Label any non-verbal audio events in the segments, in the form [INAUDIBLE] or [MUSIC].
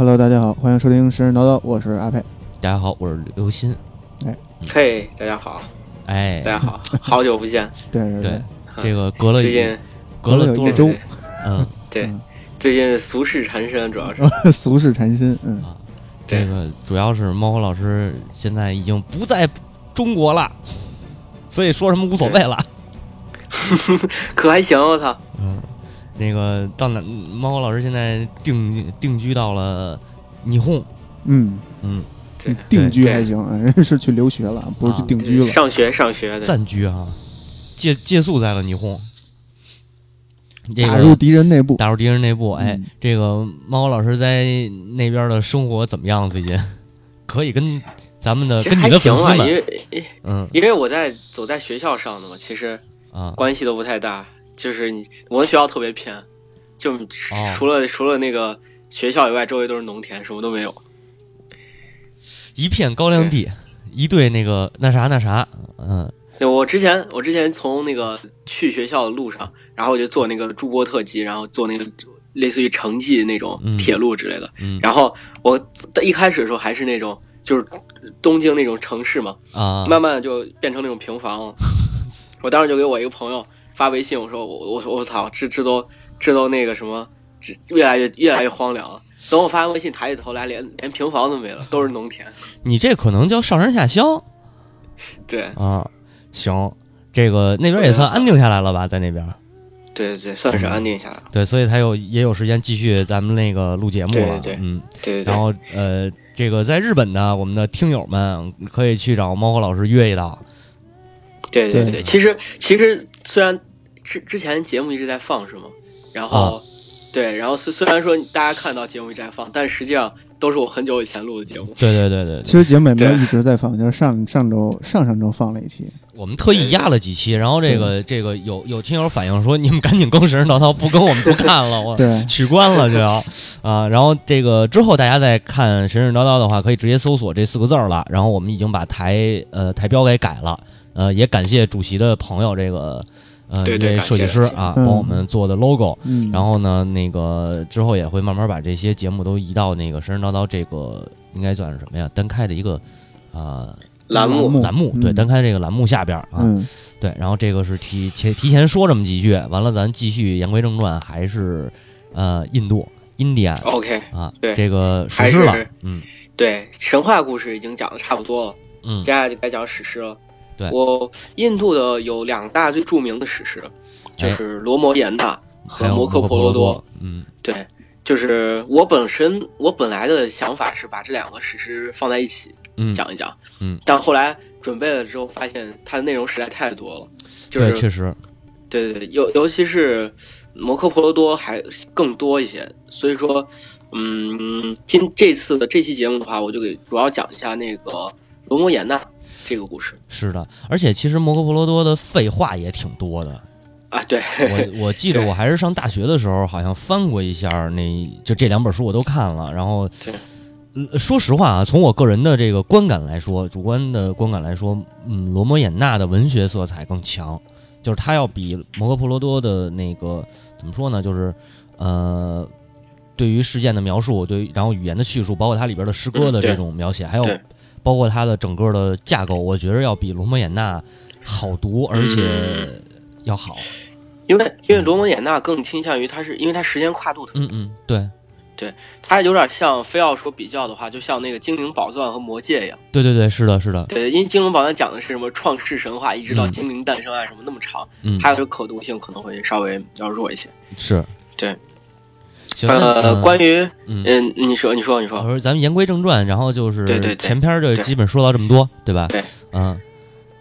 哎，Hello，大家好，欢迎收听神神叨叨，我是阿佩。大家好，我是刘鑫。嘿，大家好，哎，大家好，好久不见。[LAUGHS] 对对对，这个隔了最近隔了多周，嗯，[LAUGHS] 对嗯，最近俗世缠身，主要是。[LAUGHS] 俗世缠身，嗯，啊，这个主要是猫火老师现在已经不在中国了，所以说什么无所谓了。可还行，我操，嗯，那个到哪？猫火老师现在定定居到了霓虹。嗯，嗯，对，定居还行，啊人家是去留学了，不是去啊定居了。上学上学的，暂居啊，借借宿在了霓虹。这个打入敌人内部，打入敌人内部，哎，嗯这个猫老师在那边的生活怎么样？最近 [LAUGHS] 可以跟咱们的跟你的行啊，因粉丝们，为嗯因为我在走在学校上的嘛，其实啊，关系都不太大。就是你，我们学校特别偏，就哦除了除了那个学校以外，周围都是农田，什么都没有。一片高粱地，一对那个那啥那啥，嗯对我之前我之前从那个去学校的路上，然后我就坐那个朱波特机，然后坐那个类似于城际那种嗯铁路之类的。嗯然后我一开始的时候还是那种就是东京那种城市嘛，啊，慢慢的就变成那种平房了。[LAUGHS] 我当时就给我一个朋友发微信，我说我我说我操，这这都这都那个什么，这越来越越来越荒凉了。等我发完微信抬起头来，连连平房都没了，都是农田。[LAUGHS] 你这可能叫上山下乡 [LAUGHS] 对啊。行，这个那边也算安定下来了吧，在那边，对对对，算是安定下来了。对，所以才有也有时间继续咱们那个录节目了，对对对嗯。对对对，然后呃，这个在日本呢我们的听友们可以去找猫和老师约一道。对对对对，其实其实虽然之之前节目一直在放是吗？然后、啊对，然后虽虽然说大家看到节目一直在放，但实际上都是我很久以前录的节目。对对对对其实节目也没有一直在放，就是上上周上上周放了一期，我们特意压了几期，然后这个这个有有听友反映说，你们赶紧更神神叨叨，不更我们不看了，我 [LAUGHS] 对，取关了就要 [LAUGHS] 啊。然后这个之后大家再看神神叨叨的话，可以直接搜索这四个字儿了。然后我们已经把台呃台标给改了，呃，也感谢主席的朋友这个呃对对一位设计师啊，嗯。帮我们做的 logo。嗯，然后呢，那个之后也会慢慢把这些节目都移到那个神神叨叨这个应该算是什么呀？单开的一个啊、栏目目栏目，对，嗯单开这个栏目下边啊，嗯，对，然后这个是提前提前说这么几句，完了咱继续言归正传，还是呃印度印第安 OK，啊，对这个史还诗了是，嗯。对，神话故事已经讲的差不多了，嗯。接下来就该讲史诗了。对。我印度的有两大最著名的史诗，就哎是罗摩衍那和摩诃婆罗多。，嗯。对，就是我本身我本来的想法是把这两个史诗放在一起嗯，讲一讲，嗯，但后来准备了之后，发现它的内容实在太多了，就，是确实，对对对，尤尤其是摩诃婆罗多还更多一些，所以说，嗯，今这次的这期节目的话，我就给主要讲一下那个罗摩衍那这个故事。是的，而且其实摩诃婆罗多的废话也挺多的。啊，对，我我记得 [LAUGHS] 我还是上大学的时候，好像翻过一下那就这两本书我都看了，然后说实话啊，从我个人的这个观感来说，主观的观感来说，嗯，罗摩衍那的文学色彩更强，就是它要比摩诃婆罗多的那个怎么说呢，就是呃，对于事件的描述，对于然后语言的叙述，包括它里边的诗歌的这种描写，还有对包括它的整个的架构，我觉得要比罗摩衍那好读，而且嗯要好。因为因为罗摩衍那更倾向于它是因为它时间跨度特别嗯嗯，对对它有点像非要说比较的话，就像那个精灵宝钻和魔戒一样。对对对，是的，是的，对，因为精灵宝钻讲的是什么创世神话，一直到嗯精灵诞生啊什么那么长，嗯，还有可读性可能会稍微要弱一些。是，对。行，呃，嗯关于嗯，嗯，你说你说你说，我说咱们言归正传，然后就是对对对前篇就基本说到这么多，对吧？对，嗯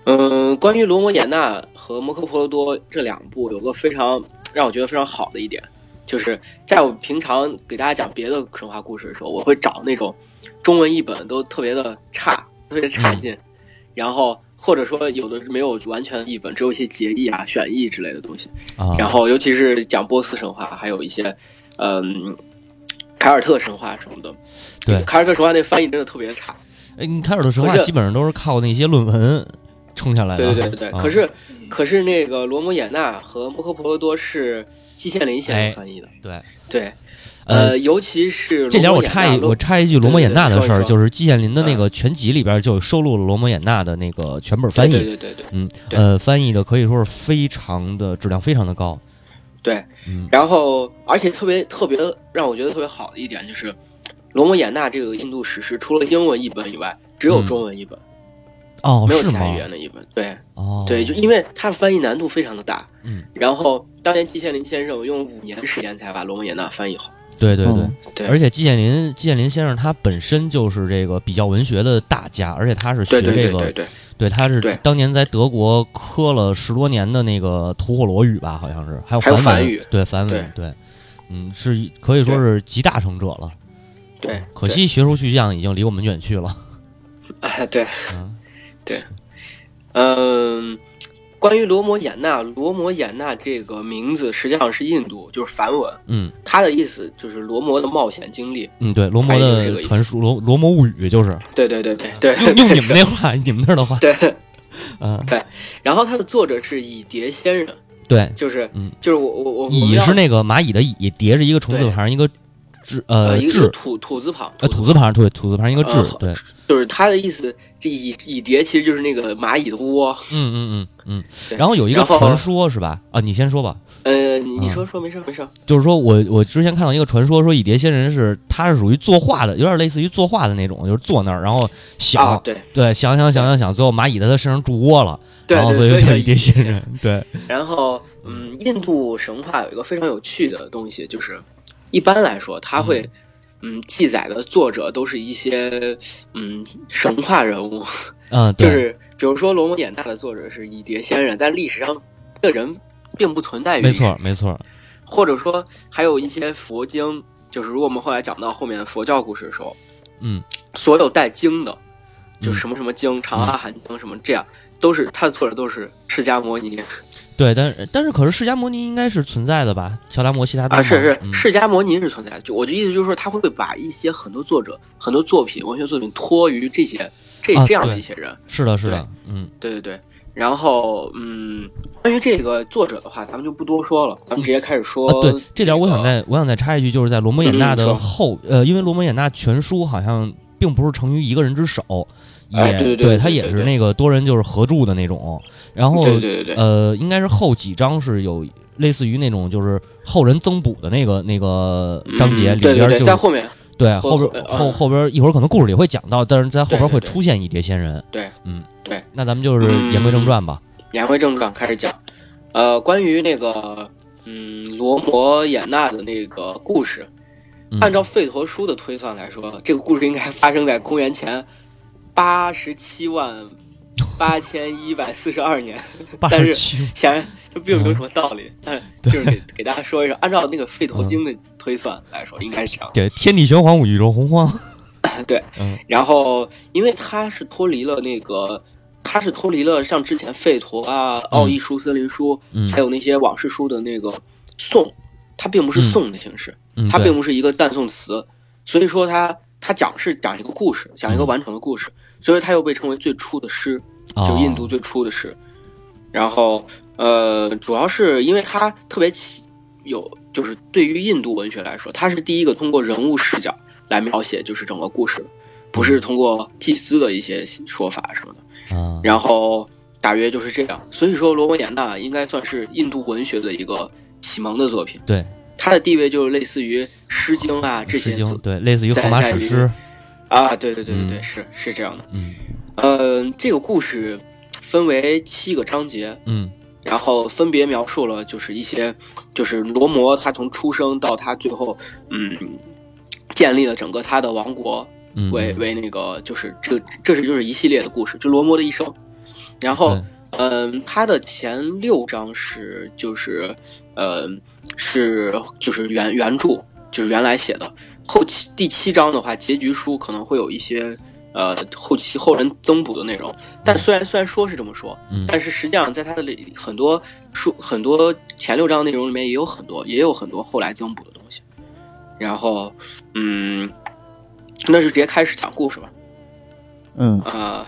嗯，关于罗摩衍那和摩诃婆罗多这两部，有个非常让我觉得非常好的一点，就是在我平常给大家讲别的神话故事的时候，我会找那种中文译本都特别的差，特别差劲，然后或者说有的是没有完全译本，只有一些结译啊、选译之类的东西。啊，然后尤其是讲波斯神话，还有一些嗯凯尔特神话什么的。对凯尔特神话那翻译真的特别差。哎，你凯尔特神话基本上都是靠那些论文冲下来的。对对对对可是可是那个罗摩衍那和摩诃婆罗多是季羡林先哎生翻译的。对，对，呃呃，尤其是这点我插一我插一句罗摩衍那的事儿，就是季羡林的那个全集里边就收录了罗摩衍那的那个全本翻译，对对对对对嗯，呃，翻译的可以说是非常的质量非常的高，对。嗯然后，而且特别特别让我觉得特别好的一点就是，罗摩衍那这个印度史诗除了英文译本以外，只有嗯中文译本，哦，没有其他语？言的译本。对哦，对，就因为它翻译难度非常的大。嗯，然后当年季羡林先生用五年时间才把罗摩衍那翻译好。对对对哦，对，而且季羡林季羡林先生他本身就是这个比较文学的大家，而且他是学对对这个对对对，对，他是当年在德国磕了十多年的那个吐火罗语吧，好像是，还有梵语对梵文，对，嗯，是可以说是集大成者了。对，可惜学术巨匠已经离我们远去了。[LAUGHS] 啊，对，嗯嗯，关于罗摩衍那，罗摩衍那这个名字实际上是印度，就是梵文，嗯它的意思就是罗摩的冒险经历。嗯，对，罗摩的传说，罗罗摩物语就是对对对对对，用用 [LAUGHS] 你们那话，你们那儿的话，对。嗯，对然后它的作者是蚁蝶仙人，对，就是嗯，就是我我我蚁是那个蚂蚁的蚁，蝶是一个虫字对旁一个志呃一个是志土土字旁，呃土字旁对土字旁一个志呃，对，就是它的意思，这蚁蚁蝶其实就是那个蚂蚁的窝。嗯嗯嗯嗯。然后有一个传说是吧？啊，你先说吧。呃，你说说没事没事，就是说我我之前看到一个传说，说蚁蝶仙人是他是属于作画的，有点类似于作画的那种，就是坐那儿然后想，啊，对对，想想想想想，最后蚂蚁在他身上筑窝了，对然后对，所以叫蚁蝶仙人。对，然后，嗯，印度神话有一个非常有趣的东西，就是一般来说，他会，嗯，记载的作者都是一些，嗯，神话人物，[LAUGHS] 嗯，就是比如说罗摩衍那的作者是蚁蝶仙人，但历史上这个人并不存在于，没错，没错，或者说还有一些佛经，就是如果我们后来讲到后面的佛教故事的时候，嗯，所有带经的，就嗯。什么什么经，长阿含经什么这样，都是他的作者都是释迦摩尼。对，但是但是可是释迦摩尼应该是存在的吧？乔达摩悉达多啊，是是，嗯释迦摩尼是存在的。就我的意思就是说，他会把一些很多作者、很多作品、文学作品托于这些这啊这样的一些人。是的，是的，嗯对对对。然后，嗯，关于这个作者的话，咱们就不多说了，咱们直接开始说。啊，对，这点我想那个再我想再插一句，就是在罗摩衍那的后，呃，因为罗摩衍那全书好像并不是成于一个人之手，也哎对对对他也是那个多人就是合著的那种，然后对对对对，呃，应该是后几章是有类似于那种就是后人增补的那个那个章节里边就在后面，对后后边呃后后边一会儿可能故事里会讲到，但是在后边会出现一叠仙人。对，嗯，对，那咱们就是言归正传吧。言归正传，开始讲。呃，关于那个，嗯，罗摩衍那的那个故事，嗯。按照吠陀书的推算来说，这个故事应该发生在公元前八十七万八千一百四十二年。但是显然这并没有什么道理，但是就是给给大家说一声，按照那个费陀经的推算来说，应该是这样。对，天地玄黄，宇宙洪荒。[LAUGHS] 对，嗯。然后因为它是脱离了那个，它是脱离了像之前费陀啊、奥义书、森林书，嗯。还有那些往事书的那个颂，它并不是颂的形式，它并不是一个赞颂词，所以说它它讲是讲一个故事，讲一个嗯。完整的故事，所以它又被称为最初的诗，就哦印度最初的诗。然后呃，主要是因为它特别起有，就是对于印度文学来说，它是第一个通过人物视角来描写就是整个故事，不是通过祭司的一些说法什么的。啊，然后大约就是这样。所以说，罗摩衍那应该算是印度文学的一个启蒙的作品。对，它的地位就是类似于《诗经》啊这些诗经对，类似于荷马史诗。啊，对对对对对，嗯是是这样的。嗯呃，这个故事分为七个章节，嗯然后分别描述了就是一些，就是罗摩他从出生到他最后，嗯，建立了整个他的王国，嗯，为嗯为那个就是这这是就是一系列的故事，就罗摩的一生。然后对，嗯，他的前六章是就是，呃，是就是原原著，就是原来写的。后期第七章的话，结局书可能会有一些呃后期后人增补的内容。但虽然虽然说是这么说，嗯但是实际上在它的里很多书很多前六章内容里面也有很多也有很多后来增补的东西。然后，嗯，那就直接开始讲故事吧。嗯呃，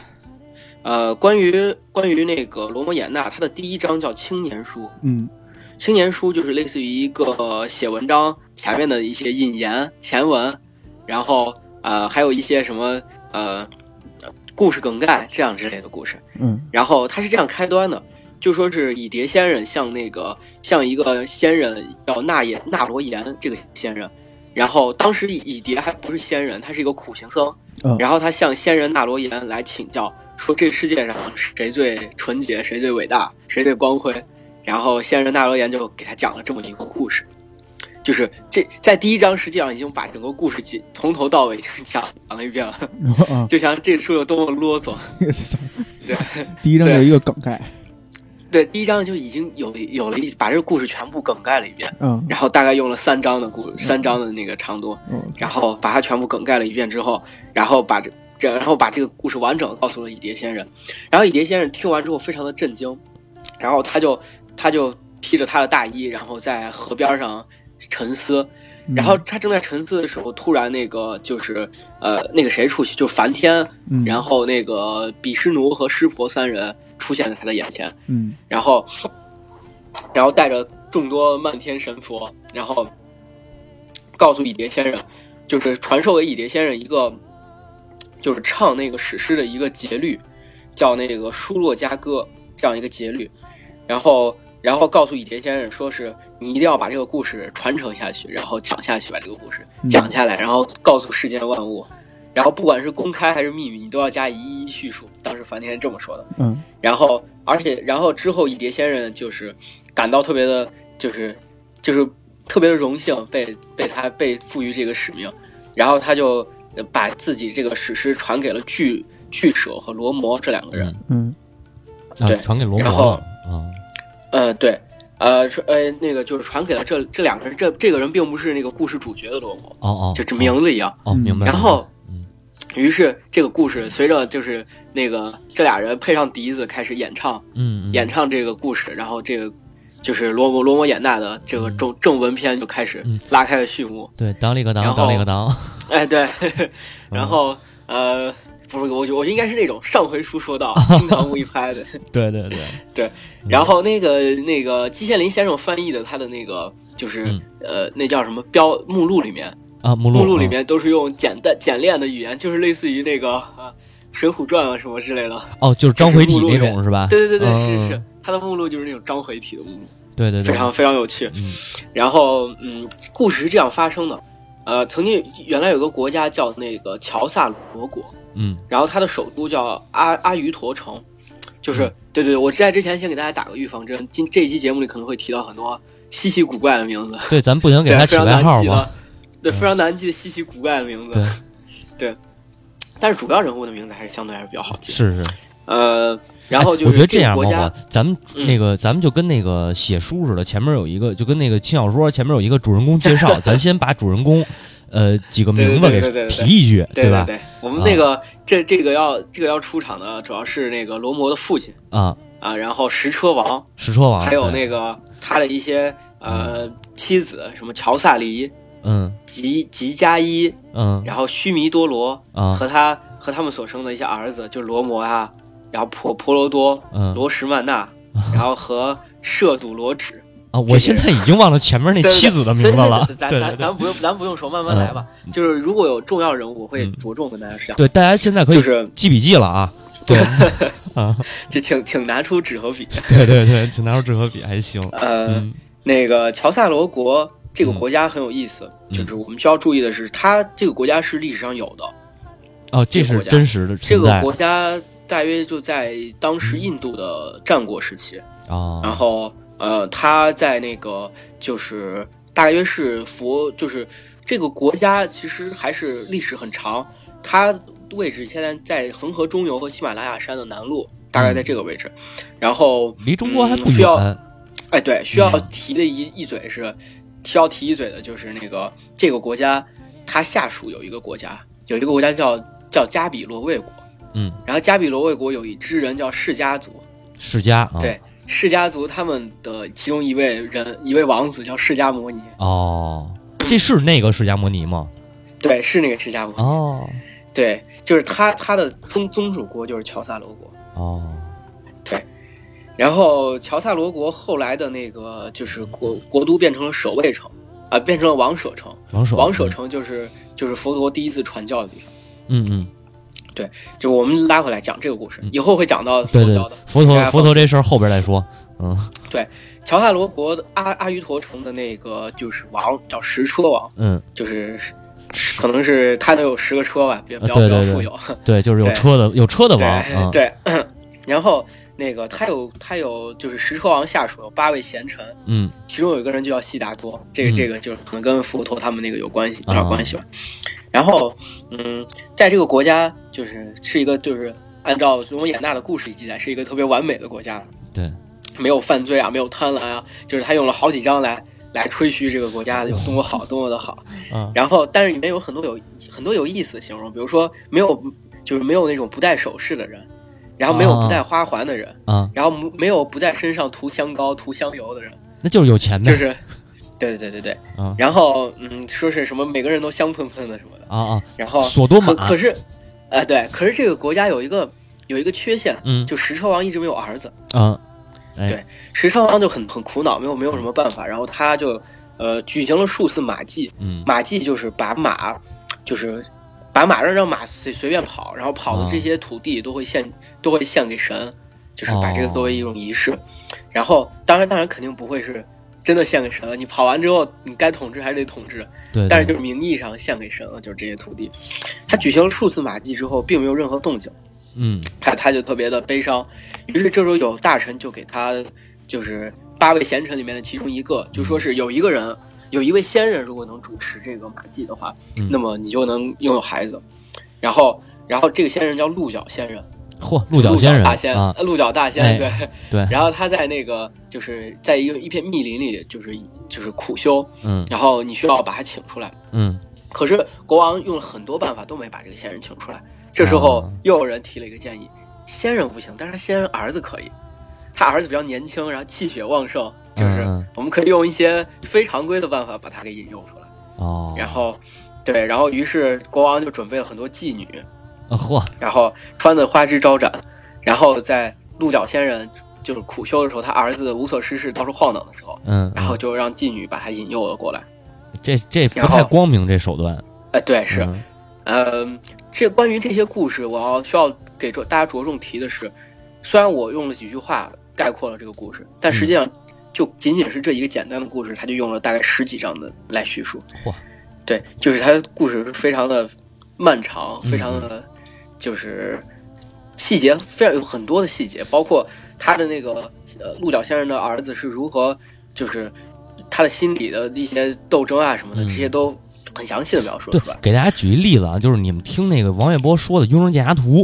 呃，关于关于那个罗摩衍那，他的第一章叫青年书。嗯青年书就是类似于一个写文章前面的一些引言前文，然后呃还有一些什么呃故事梗概这样之类的故事。嗯然后他是这样开端的，就说是蚁蝶仙人向那个向一个仙人叫纳言纳罗延这个仙人，然后当时蚁蚁蝶还不是仙人，他是一个苦行僧，嗯然后他向仙人纳罗延来请教，说这世界上谁最纯洁，谁最伟大，谁最光辉，然后仙人纳罗延就给他讲了这么一个故事。就是这在第一章实际上已经把整个故事讲从头到尾已经讲讲了一遍了，[LAUGHS] 啊，就像这书有多么啰嗦。[LAUGHS] 对。第一章就是一个梗概，对，第一章就已经有有了一把这个故事全部梗概了一遍，嗯。然后大概用了三章的故三章的那个长度，嗯。然后把它全部梗概了一遍之后，然后把这这然后把这个故事完整地告诉了蚁蝶先生，然后蚁蝶先生听完之后非常的震惊，然后他就他就披着他的大衣，然后在河边上沉思，嗯然后他正在沉思的时候，突然那个就是呃那个谁出去，就梵天，嗯。然后那个比湿奴和湿婆三人出现在他的眼前。嗯。然后，然后带着众多漫天神佛，然后告诉蚁蝶先生，就是传授给蚁蝶先生一个，就是唱那个史诗的一个节律，叫那个舒洛加歌这样一个节律，然后然后告诉蚁蝶先生，说是你一定要把这个故事传承下去，然后讲下去，把这个故事嗯讲下来，然后告诉世间万物。然后不管是公开还是秘密，你都要加以一一叙述。当时梵天是这么说的。嗯然后，而且，然后之后，蚁蝶先生就是感到特别的，就是就是特别的荣幸被被他被赋予这个使命，然后他就呃把自己这个史诗传给了巨巨蛇和罗摩这两个人。嗯啊对，传给罗摩然后了啊，呃，对，呃，传呃那个就是传给了这这两个人，这这个人并不是那个故事主角的罗摩，哦哦，就这名字一样。哦，明白。然后嗯，于是这个故事随着就是那个这俩人配上笛子开始演唱，嗯嗯。演唱这个故事，然后这个就是罗摩罗摩衍那的这个正正文篇就开始嗯。拉开了序幕。对，当里个当，然后当里个当，[LAUGHS] 哎，对，[LAUGHS] 嗯。然后呃，不是，我觉我应该是那种上回书说到，[LAUGHS] 经常无一拍的。对对对 [LAUGHS] 对，然后那个那个季羡林先生翻译的他的那个就是、嗯呃那叫什么标目录里面，啊，目录目录里啊面都是用简单简练的语言，就是类似于那个啊《水浒传》啊什么之类的。哦，就是章回体那种是吧？对对对对，嗯是是是，他的目录就是那种章回体的目录。对对对，非常非常有趣。嗯然后，嗯，故事是这样发生的。呃，曾经原来有个国家叫那个乔萨罗国，嗯。然后它的首都叫阿阿瑜陀城，就是、嗯。对对，我在之前先给大家打个预防针，今这一期节目里可能会提到很多稀奇古怪的名字，对，咱不能给对，他起非常外号吗？难记的，对，非常难记的稀奇古怪的名字，对。但是主要人物的名字还是相对还是比较好记。是是，呃，然后就是哎我觉得这样，个国家，咱们嗯。那个，咱们就跟那个写书似的，前面有一个，就跟那个轻小说前面有一个主人公介绍，[LAUGHS] 咱先把主人公，呃，几个名字给对对对对对提一句，吧？对对，我们那个、这这个要这个要出场的主要是那个罗摩的父亲啊，啊，然后石车王，石车王，还有那个他的一些呃妻子，什么乔萨黎、嗯。吉吉加伊，嗯。然后须弥多罗啊。和他和他们所生的一些儿子，就是罗摩啊，然后婆婆罗多、嗯罗什曼那，然后和摄祖罗指。啊，我现在已经忘了前面那妻子的名字了，咱对对对咱咱不用咱不用说，慢慢来吧。就是如果有重要人物，我会嗯着重跟大家讲。对，大家现在可以就是记笔记了啊，[LAUGHS] 对 [LAUGHS] 啊，就请请拿出纸和笔。对对对，请拿出纸和笔还行，呃，嗯那个乔萨罗国这个嗯国家很有意思，嗯就是我们需要注意的是，它这个国家是历史上有的，哦，这是真实的这个国家大约就在当时印度的战国时期，啊，然后呃，他在那个就是大约是佛，就是这个国家其实还是历史很长，它位置现在在恒河中游和喜马拉雅山的南麓，大概在这个位置，然后离中国还不嗯需要远，哎，对，需要嗯提的一一嘴是，需要提一嘴的就是那个这个国家，它下属有一个国家，有一个国家叫叫加比洛卫国，嗯，然后加比罗卫国有一支人叫释迦族，释迦啊，对，释迦族他们的其中一位人一位王子叫释迦摩尼，哦，这是那个释迦摩尼吗？对，是那个释迦摩尼，哦。对，就是他他的宗宗主国就是乔萨罗国，哦，对。然后乔萨罗国后来的那个就是国国都变成了守卫城，啊、变成了王舍城。王舍王舍，城就是就是佛陀第一次传教的地方。嗯嗯，就我们拉回来讲这个故事，以后会讲到佛教的，佛陀佛陀这事儿后边再说，嗯对乔萨罗国的阿阿瑜陀城的那个就是王叫十车王，嗯，就是可能是他能有十个车吧，比比较对对对比较富有。对，就是有车的有车的王，对、然后那个他有他有就是十车王下属有八位贤臣，嗯其中有一个人就叫悉达多，这个、嗯这个就是可能跟佛陀他们那个有关系，有啊点关系吧。然后嗯，在这个国家就是是一个就是按照罗摩衍那的故事里记载，是一个特别完美的国家，对，没有犯罪啊，没有贪婪啊，就是他用了好几章来来吹嘘这个国家有多么好，多么的好。[LAUGHS] 嗯然后，但是里面有很多有很多有意思的形容，比如说没有就是没有那种不戴首饰的人，然后没有不戴花环的人，啊，然后没有不在身上涂香膏、涂香油的人，那就是有钱呗，就是，[LAUGHS] 对对对对。对。啊。然后嗯，说是什么每个人都香喷喷的什么的，啊啊，然后索多玛可可，是，呃对，可是这个国家有一个有一个缺陷，嗯。就石车王一直没有儿子，啊，哎。对石车王就很很苦恼，没有没有什么办法，然后他就呃举行了数次马祭，嗯。马祭就是把马，就是把马让让马随随便跑，然后跑的这些土地都会献、都会献给神，就是把这个作为一种仪式。然后当然当然肯定不会是真的献给神了，你跑完之后你该统治还是得统治，对，但是就是名义上献给神了，就是这些土地。他举行了数次马祭之后，并没有任何动静，嗯他他就特别的悲伤。于是这时候有大臣就给他，就是八位贤臣里面的其中一个，就说是有一个人，有一位仙人，如果能主持这个马祭的话，嗯那么你就能拥有孩子。然后，然后这个仙人叫鹿角仙人，嚯，鹿角仙人大仙，啊，呃鹿角大仙，哎对。对，然后他在那个就是在一个一片密林里，就是就是苦修，嗯然后你需要把他请出来。嗯可是国王用了很多办法都没把这个仙人请出来。这时候啊又有人提了一个建议，仙人不行，但是他仙人儿子可以。他儿子比较年轻，然后气血旺盛，就是嗯我们可以用一些非常规的办法把他给引诱出来。哦，然后，对，然后于是国王就准备了很多妓女，啊嚯，然后穿的花枝招展，然后在鹿角仙人就是苦修的时候，他儿子无所事事到处晃荡的时候，嗯，然后就让妓女把他引诱了过来。这这不太光明这手段，呃，对，是，嗯嗯，这关于这些故事，我要需要给着大家着重提的是，虽然我用了几句话概括了这个故事，但实际上就仅仅是这一个简单的故事，他就用了大概十几章的来叙述。嚯，对，就是他的故事是非常的漫长，嗯非常的就是细节非常有很多的细节，包括他的那个呃鹿角先生的儿子是如何，就是他的心理的一些斗争啊什么的，嗯这些都很详细的描述对吧，。给大家举一例子啊，就是你们听那个王月波说的《雍正剑侠图》，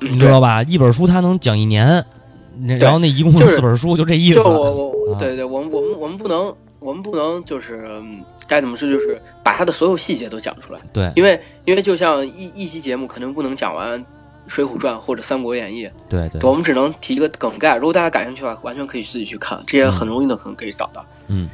嗯你知道吧？一本书他能讲一年，然后那一共就四本书，就这意思。就我对对，我们我们我们不能我们不能就是嗯该怎么说，就是把他的所有细节都讲出来，对因为因为就像一一期节目肯定不能讲完《水浒传》或者《三国演义》，对对，我们只能提一个梗概。如果大家感兴趣的话，完全可以自己去看，这些很容易的可能可以找到。嗯，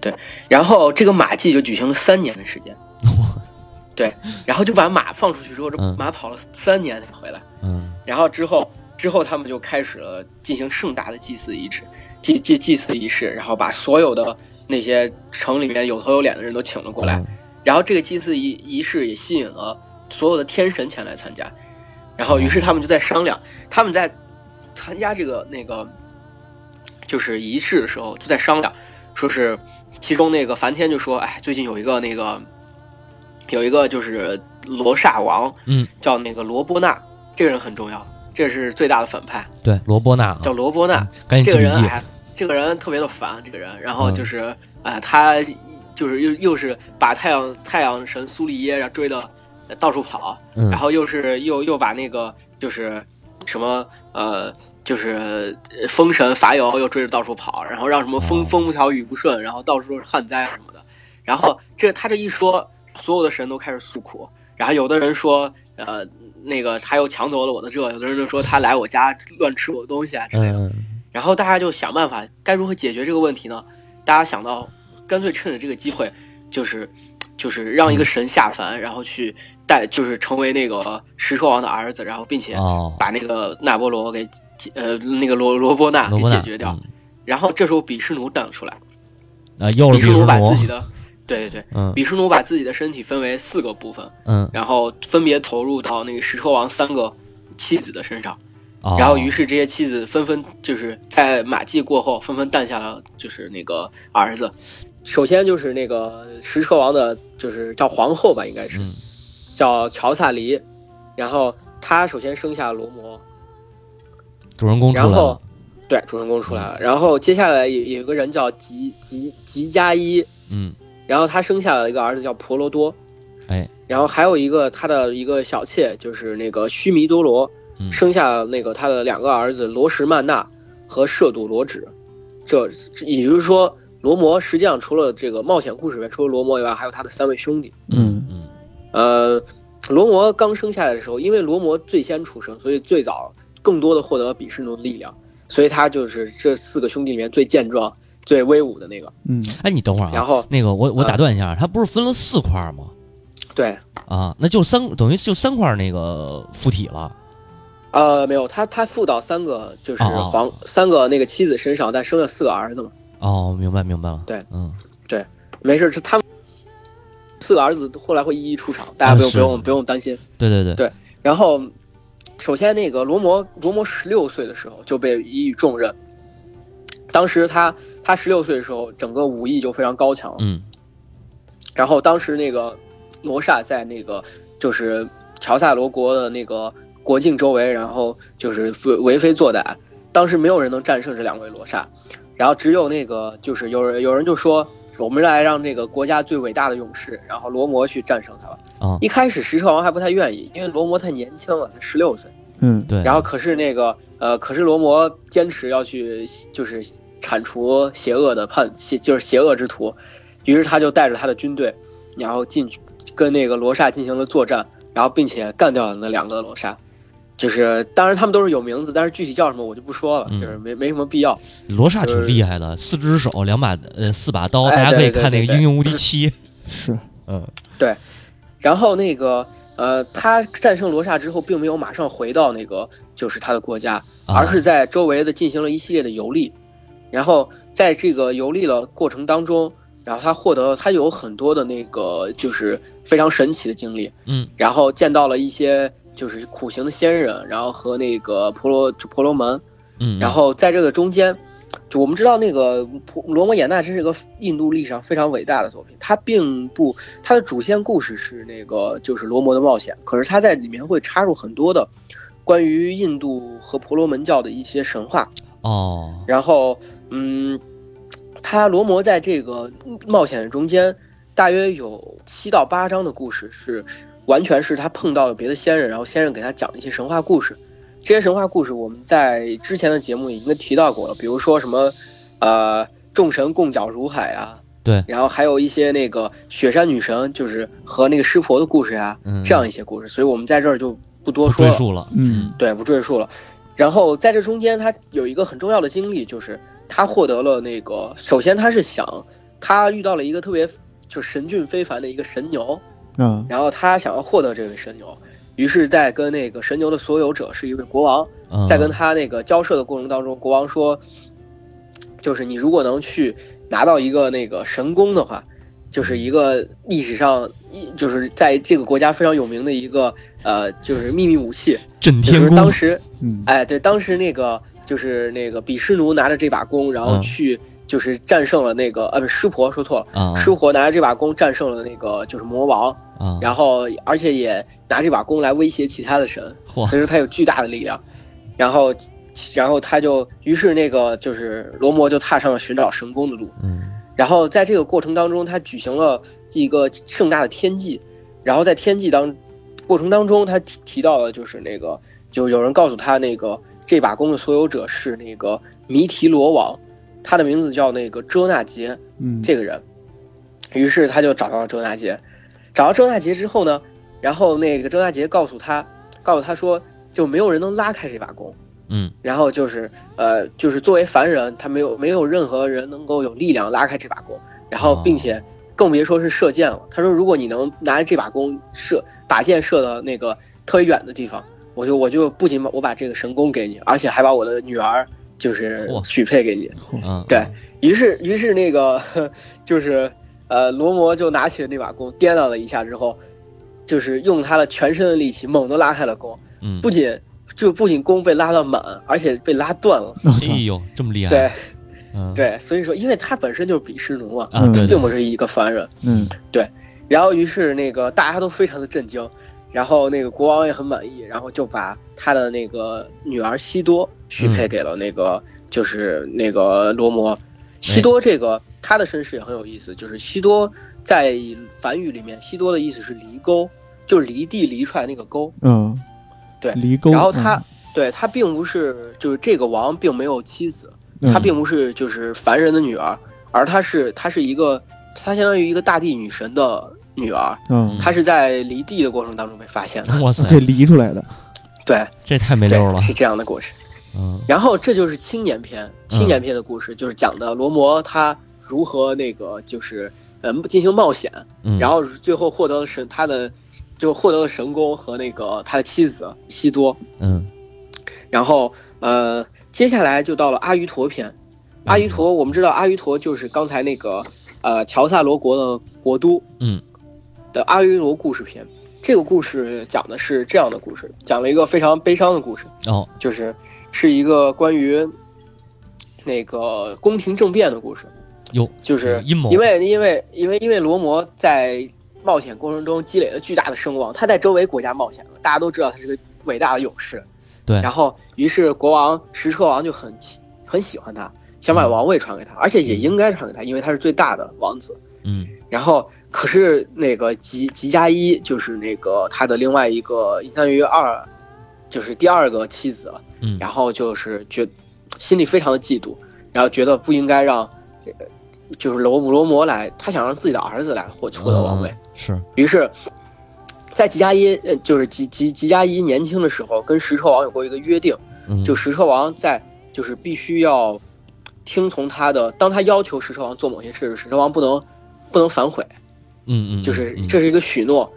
对。然后这个马季就举行了三年的时间，[LAUGHS] 对，然后就把马放出去之后，这嗯马跑了三年才回来。嗯然后之后之后他们就开始了进行盛大的祭祀仪式，祭祭祭祀仪式，然后把所有的那些城里面有头有脸的人都请了过来，嗯然后这个祭祀仪仪式也吸引了所有的天神前来参加，然后于是他们就在商量，他们在参加这个那个就是仪式的时候就在商量，说是其中那个梵天就说，哎，最近有一个那个有一个就是罗刹王，嗯，叫那个罗波那，这个人很重要，这是最大的反派，对，罗波纳啊叫罗波那。赶紧这个。人哎，这个人特别的烦，这个人，然后嗯。就是啊、他就是又又是把太阳太阳神苏利耶然后追的到处跑，嗯。然后又是又又把那个就是什么呃就是呃风神伐尤又追着到处跑，然后让什么风哦。风不调雨不顺，然后到处都是旱灾什么的，然后这他这一说，所有的神都开始诉苦，然后有的人说呃那个他又抢走了我的这，有的人就说他来我家乱吃我的东西啊之类的。嗯然后大家就想办法该如何解决这个问题呢？大家想到，干脆趁着这个机会，就是就是让一个神下凡，然后去带，就是成为那个石车王的儿子，然后并且哦把那个纳波罗给呃那个罗罗波纳给解决掉。嗯然后这时候比什奴站了出来，啊，又是比什奴把自己的，对对对，嗯比什奴把自己的身体分为四个部分，嗯，然后分别投入到那个石车王三个妻子的身上，哦。然后于是这些妻子纷纷就是在马季过后纷纷诞下了就是那个儿子。首先就是那个石车王的，就是叫皇后吧，应该是、嗯叫乔萨黎，然后她首先生下了罗摩，主人公出来然后了，对主人公出来了，然后接下来有有一个人叫吉吉吉加伊，嗯，然后他生下了一个儿子叫婆罗多，哎，然后还有一个他的一个小妾就是那个须弥多罗，嗯生下那个他的两个儿子罗什曼纳和摄度罗指，这也就是说罗摩实际上除了这个冒险故事里面除了罗摩以外，还有他的三位兄弟。嗯嗯呃，罗摩刚生下来的时候，因为罗摩最先出生，所以最早更多的获得了比什奴的力量，所以他就是这四个兄弟里面最健壮、最威武的那个。嗯哎，你等会儿啊，然后那个我我啊打断一下，他不是分了四块吗？对，啊，那就三等于就三块那个附体了。呃，没有，他他附到三个就是皇、三个那个妻子身上，但生了四个儿子嘛。哦，明白明白了。对，嗯，对没事，这他们四个儿子后来会一一出场，大家不用、啊不用不用担心。对对对，对然后，首先那个罗摩罗摩十六岁的时候就被一以重任，当时他他十六岁的时候，整个武艺就非常高强。嗯然后当时那个罗刹在那个就是乔萨罗国的那个国境周围，然后就是为为非作歹，当时没有人能战胜这两位罗刹，然后只有那个就是有人有人就说。我们来让这个国家最伟大的勇士，然后罗摩去战胜他吧。啊一开始石车王还不太愿意，因为罗摩太年轻了，才十六岁。嗯对，然后可是那个呃，可是罗摩坚持要去就是铲除邪恶的叛邪就是邪恶之徒，于是他就带着他的军队，然后进去跟那个罗刹进行了作战，然后并且干掉了那两个罗刹。就是当然他们都是有名字，但是具体叫什么我就不说了，嗯。就是没没什么必要。罗刹挺厉害的，四只手，两把呃四把刀，哎大家可以看那个《英雄无敌七》。[LAUGHS] 是。嗯。对。然后那个呃，他战胜罗刹之后，并没有马上回到那个就是他的国家，啊而是在周围的进行了一系列的游历，然后在这个游历的过程当中，然后他获得了他有很多的那个就是非常神奇的经历，嗯。然后见到了一些就是苦行的仙人，然后和那个婆罗婆罗门，嗯，然后在这个中间，就我们知道那个婆罗摩衍那这是个印度历史上非常伟大的作品，它并不它的主线故事是那个就是罗摩的冒险，可是它在里面会插入很多的关于印度和婆罗门教的一些神话，哦，然后嗯，他罗摩在这个冒险中间大约有七到八章的故事是完全是他碰到了别的仙人，然后仙人给他讲一些神话故事。这些神话故事我们在之前的节目已经提到过了，比如说什么，呃，众神共搅如海啊，对然后还有一些那个雪山女神，就是和那个湿婆的故事呀、嗯，这样一些故事，所以我们在这儿就不多说了。赘述了。嗯对，不赘述了。然后在这中间，他有一个很重要的经历，就是他获得了那个，首先他是想，他遇到了一个特别就是神俊非凡的一个神牛，啊然后他想要获得这位神牛，于是，在跟那个神牛的所有者是一位国王，嗯在跟他那个交涉的过程当中，国王说，就是你如果能去拿到一个那个神弓的话，就是一个历史上一就是在这个国家非常有名的一个呃就是秘密武器，就是震天宫当时嗯。哎，对，当时那个就是那个比湿奴拿着这把弓，然后嗯。去就是战胜了那个呃不湿婆说错了，啊湿婆拿着这把弓战胜了那个就是魔王，啊，然后而且也拿这把弓来威胁其他的神，所以说他有巨大的力量，然后然后他就于是那个就是罗摩就踏上了寻找神弓的路，嗯。然后在这个过程当中，他举行了一个盛大的天祭，然后在天祭当过程当中，他提提到了就是那个，就有人告诉他那个这把弓的所有者是那个弥提罗王，他的名字叫那个遮纳杰嗯。这个人，于是他就找到了遮纳杰，找到遮纳杰之后呢，然后那个遮纳杰告诉他，告诉他说就没有人能拉开这把弓，嗯。然后就是呃，就是作为凡人，他没有没有任何人能够有力量拉开这把弓，然后并且更别说是射箭了。他说，如果你能拿着这把弓射把箭射到那个特别远的地方，我就我就不仅把我把这个神弓给你，而且还把我的女儿就是嚯许配给你。嚯嗯，对于是，于是那个就是呃，罗摩就拿起了那把弓，掂量了一下之后，就是用他的全身的力气猛地拉开了弓，嗯，不仅就不仅弓被拉到满，而且被拉断了。哎，呦，这么厉害，对嗯，对，所以说，因为他本身就是比湿奴嘛，啊，嗯对对并不是一个凡人。嗯对然后于是那个大家都非常的震惊，然后那个国王也很满意，然后就把他的那个女儿西多许配给了那个、就是那个罗摩。西多这个他的身世也很有意思，就是西多在梵语里面，西多的意思是犁沟，就是犁地犁出来那个沟。嗯，对犁沟。然后他对他并不是就是这个王并没有妻子，他并不是就是凡人的女儿，而他是他是一个他相当于一个大地女神的女儿，嗯，她是在离地的过程当中被发现的。哇塞可，[LAUGHS] 以离出来的。对，这太没对溜了，是这样的故事。嗯然后这就是青年篇，青年篇的故事就是讲的罗摩他如何那个就是嗯进行冒险，嗯，然后最后获得了神他的就获得了神功和那个他的妻子西多。嗯，然后呃接下来就到了阿瑜陀篇。阿瑜陀，我们知道阿瑜陀就是刚才那个呃乔萨罗国的国都，嗯，的阿瑜罗故事篇。这个故事讲的是这样的故事，讲了一个非常悲伤的故事，哦，就是是一个关于那个宫廷政变的故事。有，就是阴谋因为因为因为因为罗摩在冒险过程中积累了巨大的声望，他在周围国家冒险了，大家都知道他是个伟大的勇士。对然后于是国王石车王就很很喜欢他，想把王位传给他，而且也应该传给他，因为他是最大的王子。嗯然后可是那个吉吉加一就是那个他的另外一个相当于二，就是第二个妻子了。嗯，然后就是觉心里非常的嫉妒，然后觉得不应该让这个就是罗罗摩来，他想让自己的儿子来获获得王位。嗯是，于是，在吉加一呃就是吉吉吉加一年轻的时候，跟石车王有过一个约定，嗯，就石车王在就是必须要听从他的，当他要求石车王做某些事时，石车王不能不能反悔，嗯嗯，就是嗯。这是一个许诺。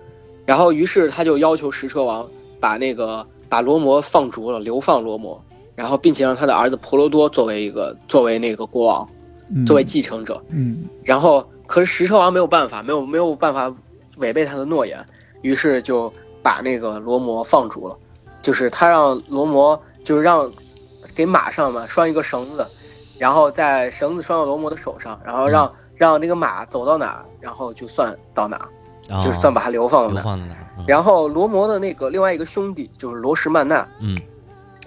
然后于是他就要求石车王把那个把罗摩放逐了，流放罗摩，然后并且让他的儿子婆罗多作为一个作为那个国王，嗯。作为继承者。嗯。然后可是石车王没有办法，没有没有办法违背他的诺言，于是就把那个罗摩放逐了，就是他让罗摩就是让给马上嘛拴一个绳子，然后在绳子拴到罗摩的手上，然后让、让那个马走到哪儿，然后就算到哪就是算把他流放到哪儿。放在哪？嗯然后罗摩的那个另外一个兄弟就是罗什曼纳嗯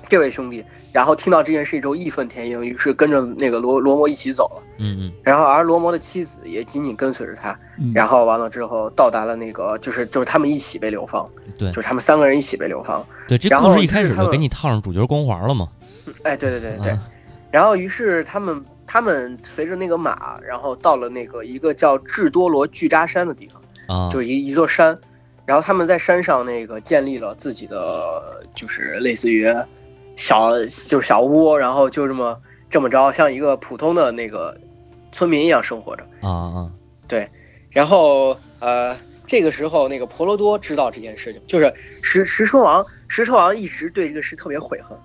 这位兄弟，然后听到这件事之后义愤填膺，于是跟着那个罗罗摩一起走了。嗯嗯然后而罗摩的妻子也紧紧跟随着他，嗯，然后完了之后到达了那个就是就是他们一起被流放，对就是他们三个人一起被流放。对，这然后故事一开始他们就给你套上主角光环了嘛，哎，对对对对，嗯然后于是他们他们随着那个马，然后到了那个一个叫智多罗巨扎山的地方，啊，就是一一座山，然后他们在山上那个建立了自己的就是类似于小就是小屋，然后就这么这么着，像一个普通的那个村民一样生活着。啊啊，然后呃，这个时候那个婆罗多知道这件事情，就是石石车王，石车王一直对这个事特别悔恨，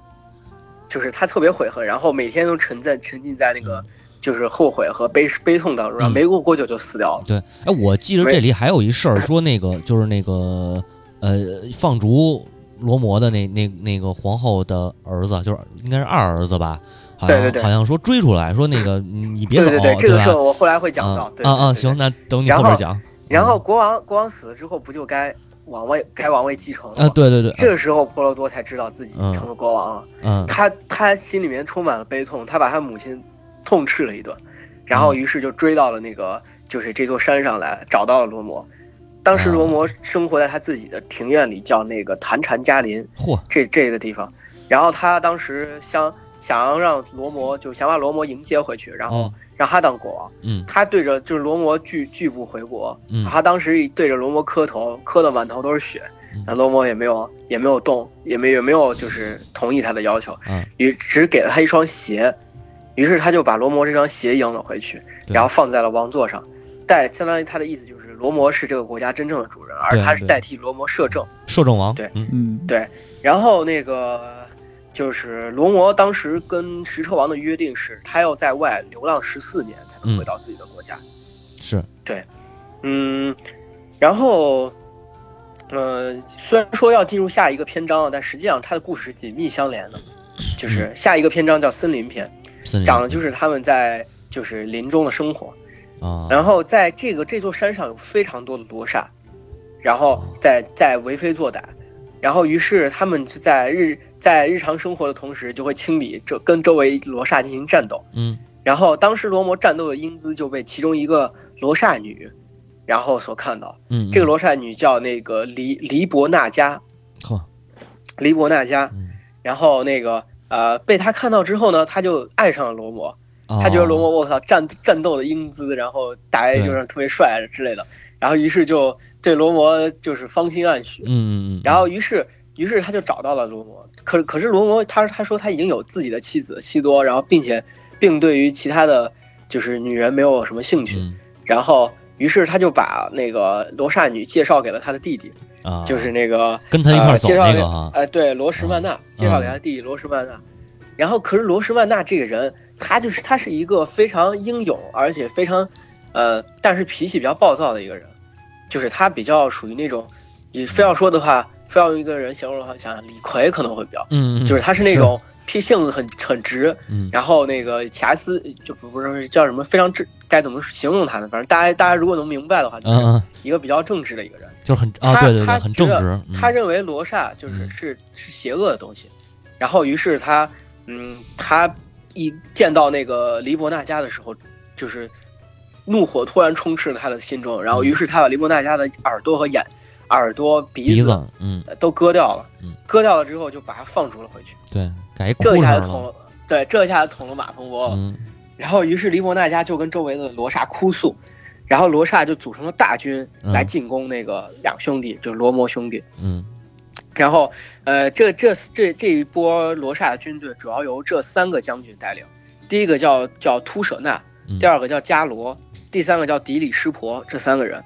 就是他特别悔恨，然后每天都沉在沉浸在那个就是后悔和悲悲痛当中，然后嗯没过多久就死掉了。对，哎，我记得这里还有一事儿，说那个就是那个呃放逐罗摩的那那那个皇后的儿子，就是应该是二儿子吧，好像对对对好像说追出来说那个嗯 [LAUGHS] 你别走，对对对，这个事儿？我后来会讲到。啊啊行，那等你后后面讲然后国王国王死了之后，不就该王位该王位继承了啊，对对对，这个时候婆罗多才知道自己嗯成了国王了。嗯他他心里面充满了悲痛，他把他母亲痛斥了一顿，然后嗯于是就追到了那个就是这座山上来，找到了罗摩。当时啊罗摩生活在他自己的庭院里，叫那个坛禅迦林嚯，这这个地方。然后他当时想想要让罗摩，就想把罗摩迎接回去，然后嗯。让他当国王。嗯。他对着就是罗摩拒拒不回国，嗯。他当时对着罗摩磕头，磕的满头都是血。嗯，那罗摩也没有也没有动，也没也没有就是同意他的要求。嗯，于只给了他一双鞋，于是他就把罗摩这双鞋迎了回去，然后放在了王座上，代相当于他的意思就是罗摩是这个国家真正的主人，而他是代替罗摩摄政。摄政王，对。嗯。嗯，对，然后那个就是罗摩当时跟石车王的约定是，他要在外流浪十四年才能回到自己的国家。是对，嗯，然后，呃，虽然说要进入下一个篇章，但实际上他的故事紧密相连的。就是下一个篇章叫森林篇，讲的就是他们在就是林中的生活。啊，然后在这个这座山上有非常多的罗刹，然后在在为非作歹，然后于是他们就在日在日常生活的同时，就会清理这跟周围罗刹进行战斗。嗯然后当时罗摩战斗的英姿就被其中一个罗刹女，然后所看到。嗯，这个罗刹女叫那个黎黎伯纳加，嚯，黎伯纳加。嗯然后那个呃被他看到之后呢，他就爱上了罗摩。哦他觉得罗摩我操战战斗的英姿，然后打对就是特别帅之类的，然后于是就对罗摩就是芳心暗许，嗯嗯嗯，然后于是于是他就找到了罗摩，可可是罗摩他他说他已经有自己的妻子西多，然后并且并对于其他的就是女人没有什么兴趣，嗯。然后于是他就把那个罗刹女介绍给了他的弟弟，啊，就是那个跟他一块儿走呃介绍给那个哈，呃，对，罗什曼娜介绍给他弟弟罗什曼娜，然后可是罗什曼娜这个人，他就是他是一个非常英勇，而且非常，呃，但是脾气比较暴躁的一个人，就是他比较属于那种，你非要说的话，非要用一个人形容的话，想想李逵可能会比较，嗯，嗯就是他是那种脾性子很很直，嗯。然后那个瑕疵就不不是叫什么非常正，该怎么形容他呢？反正大家大家如果能明白的话，就是嗯嗯，一个比较正直的一个人。就是很啊，他对对对，他很正直，嗯。他认为罗刹就是是邪恶的东西，然后于是他，嗯，他一见到那个黎伯纳家的时候，就是怒火突然充斥了他的心中，然后于是他把黎伯纳家的耳朵和眼、耳朵、鼻鼻子，嗯，呃都割掉了嗯，割掉了之后就把他放逐了回去，对，这一下子捅了，对，这一下子捅了马蜂窝了。嗯。然后于是黎伯纳加就跟周围的罗刹哭诉，然后罗刹就组成了大军来嗯进攻那个两兄弟，就是罗摩兄弟。嗯。然后，呃，这这这这一波罗刹的军队主要由这三个将军带领，第一个叫叫突舍那，嗯，第二个叫伽罗，第三个叫迪里湿婆，这三个人。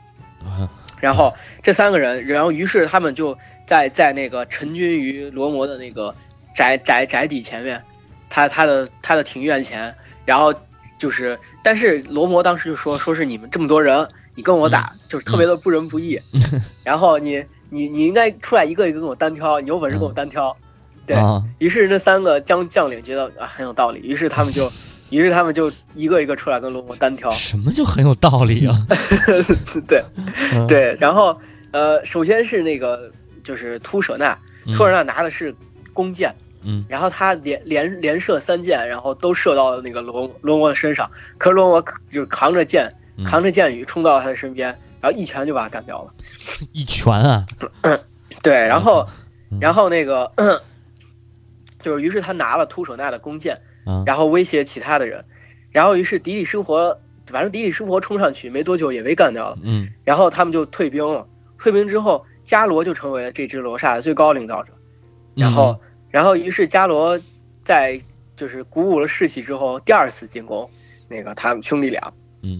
啊然后这三个人，然后于是他们就在在那个陈军于罗摩的那个宅宅宅邸前面，他他的他的庭院前，然后就是，但是罗摩当时就说说是你们这么多人，你跟我打，就是特别的不仁不义，[LAUGHS] 然后你你你应该出来一个一个跟我单挑，你有本事跟我单挑，对啊，于是那三个将将领觉得啊很有道理，于是他们就。[LAUGHS] 于是他们就一个一个出来跟罗摩单挑，什么就很有道理啊？[LAUGHS] 对，嗯，对，然后呃，首先是那个就是突舍那，嗯突舍那拿的是弓箭，嗯然后他连连连射三箭，然后都射到了那个罗罗摩的身上，可是罗摩就是扛着剑，嗯扛着剑雨冲到了他的身边，然后一拳就把他干掉了。[LAUGHS] 一拳啊，对，然后嗯然后那个 [COUGHS] 就是于是他拿了突舍那的弓箭，啊，然后威胁其他的人，然后于是迪里生活，反正迪里生活冲上去没多久也被干掉了。嗯然后他们就退兵了。退兵之后，伽罗就成为了这支罗刹的最高领导者。然后，然后于是伽罗在就是鼓舞了士气之后，第二次进攻那个他们兄弟俩。嗯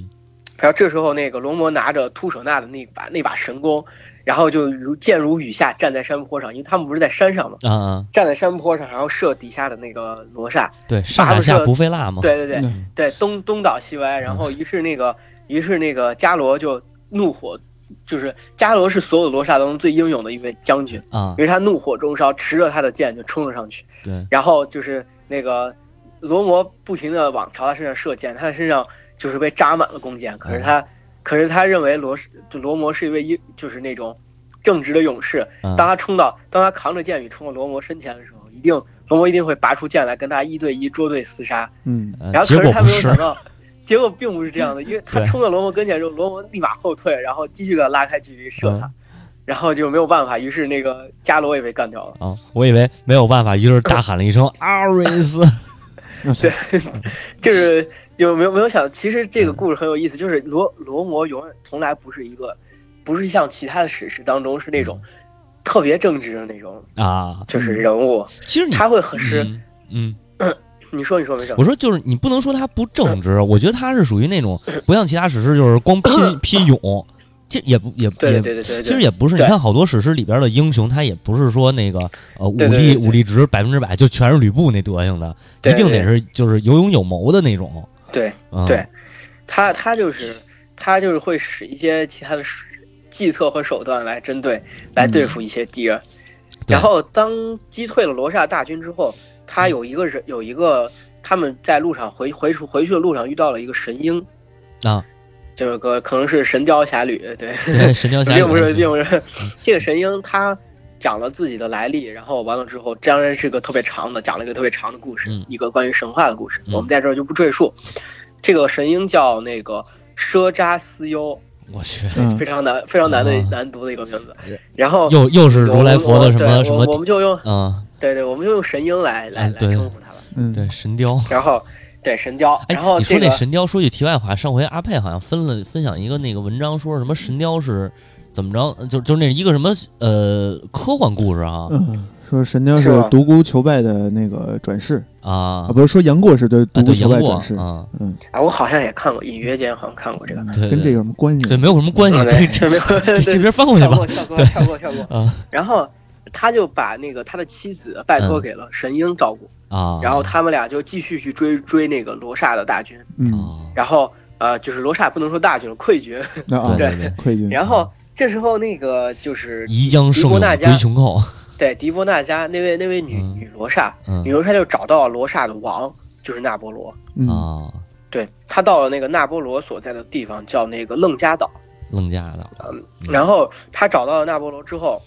然后这时候，那个龙魔拿着突舍那的那把那把神弓，然后就如箭如雨下，站在山坡上，因为他们不是在山上嘛，啊啊，站在山坡上，然后射底下的那个罗刹。对，上打下不费蜡嘛，对对对，嗯。对，东东倒西歪，然后于是那个，于是那个伽罗就怒火，就是伽罗是所有罗刹当中最英勇的一位将军，啊。因，为他怒火中烧，持着他的剑就冲了上去，对，然后就是那个罗摩不停的往朝他身上射箭，他的身上就是被扎满了弓箭，可是他，可是他认为罗就罗摩是一位英，就是那种正直的勇士，啊当他冲到，当他扛着剑雨冲到罗摩身前的时候，一定罗摩一定会拔出剑来跟他一对一捉对厮杀。嗯呃然后可是他没有想，到，结果并不是这样的，因为他冲到罗摩跟前之后，罗摩立马后退，然后继续给他拉开距离射他，嗯然后就没有办法，于是那个伽罗也被干掉了。啊，我以为没有办法，于是大喊了一声阿瑞斯，那 [LAUGHS] 是就是有没有没有想，其实嗯这个故事很有意思，就是罗罗摩永远从来不是一个，不是像其他的史诗当中是那种特别正直的那种，啊，就是人物，其实他会很是嗯嗯。[CLEARS THROAT] 你说你说没事。我说就是你不能说他不正直，我觉得他是属于那种不像其他史诗，就是光 [CLEARS THROAT] 拼拼勇，这也不也对也对对对对，其实也不是，你看好多史诗里边的英雄，他也不是说那个呃武力武力值百分之百就全是吕布那德行的，一定得是就是有勇有谋的那种。对嗯、对。他他就是他就是会使一些其他的计策和手段来针对来对付一些敌人。对。然后当击退了罗刹大军之后，他有一个人有一个他们在路上回回回去的路上遇到了一个神鹰啊，这首歌可能是《神雕侠侣》对。[LAUGHS] 对神雕侠侣并不是，并不不是，这个神鹰他讲了自己的来历，然后完了之后，当然是个特别长的，讲了一个特别长的故事，嗯一个关于神话的故事，嗯我们在这儿就不赘述。这个神鹰叫那个奢扎斯优，我去，嗯非常难、非常难的、啊难读的一个名字是。然后又又是如来佛的什对么什么我我们就用嗯，对对，我们就用神鹰来来来称呼它了。嗯，对神雕。然后对神雕，哎然后，你这个说那神雕，说句题外话，上回阿佩好像分了分享一个那个文章，说什么神雕是怎么着，就就那一个什么呃科幻故事啊嗯，说神雕是独孤求败的那个转世啊啊，不是说杨过是对独孤求杨过败转世，啊，嗯，啊，我好像也看过，隐约间好像看过这个。对对跟这有什么关系？对没有什么关系，啊这对这没有这这边翻过去吧跳过跳过跳过跳过。啊然后他就把那个他的妻子拜托给了神鹰照顾，啊，然后他们俩就继续去追追那个罗刹的大军，嗯，啊，然后呃就是罗刹不能说大军了，溃军。[LAUGHS] 对溃军，然后这时候那个就是宜江狄胜勇伯纳家追穷寇，[LAUGHS] 对迪波那家那位那位女嗯。女罗刹，嗯。女罗刹就找到了罗刹的王，就是那波罗。嗯。啊，对他到了那个那波罗所在的地方，叫那个楞伽岛。楞伽岛，嗯，嗯。然后他找到了那波罗之后，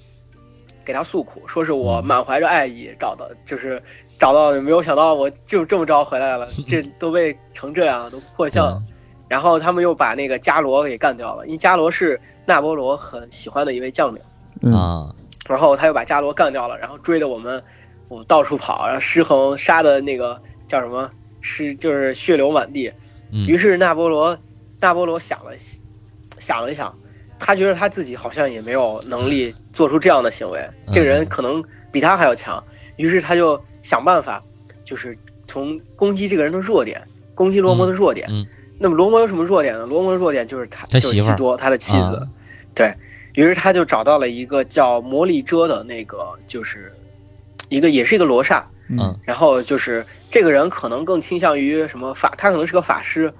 给他诉苦，说是我嗯。满怀着爱意找到，就是找到，没有想到我就这么着回来了，[LAUGHS] 这都被成这样，都破相了。然后他们又把那个伽罗给干掉了，因为伽罗是纳波罗很喜欢的一位将领，嗯啊，然后他又把伽罗干掉了，然后追着我们，我到处跑，然后失衡杀的那个叫什么，是就是血流满地。嗯于是纳波罗，纳波罗想了想了一想，他觉得他自己好像也没有能力做出这样的行为，嗯这个人可能比他还要强。于是他就想办法，就是从攻击这个人的弱点，攻击罗摩的弱点。嗯嗯那么罗摩有什么弱点呢？罗摩的弱点就是他，就是他媳妇多，他的妻子。啊对于是他就找到了一个叫魔力遮的那个，就是一个也是一个罗刹，嗯然后就是这个人可能更倾向于什么法，他可能是个法师，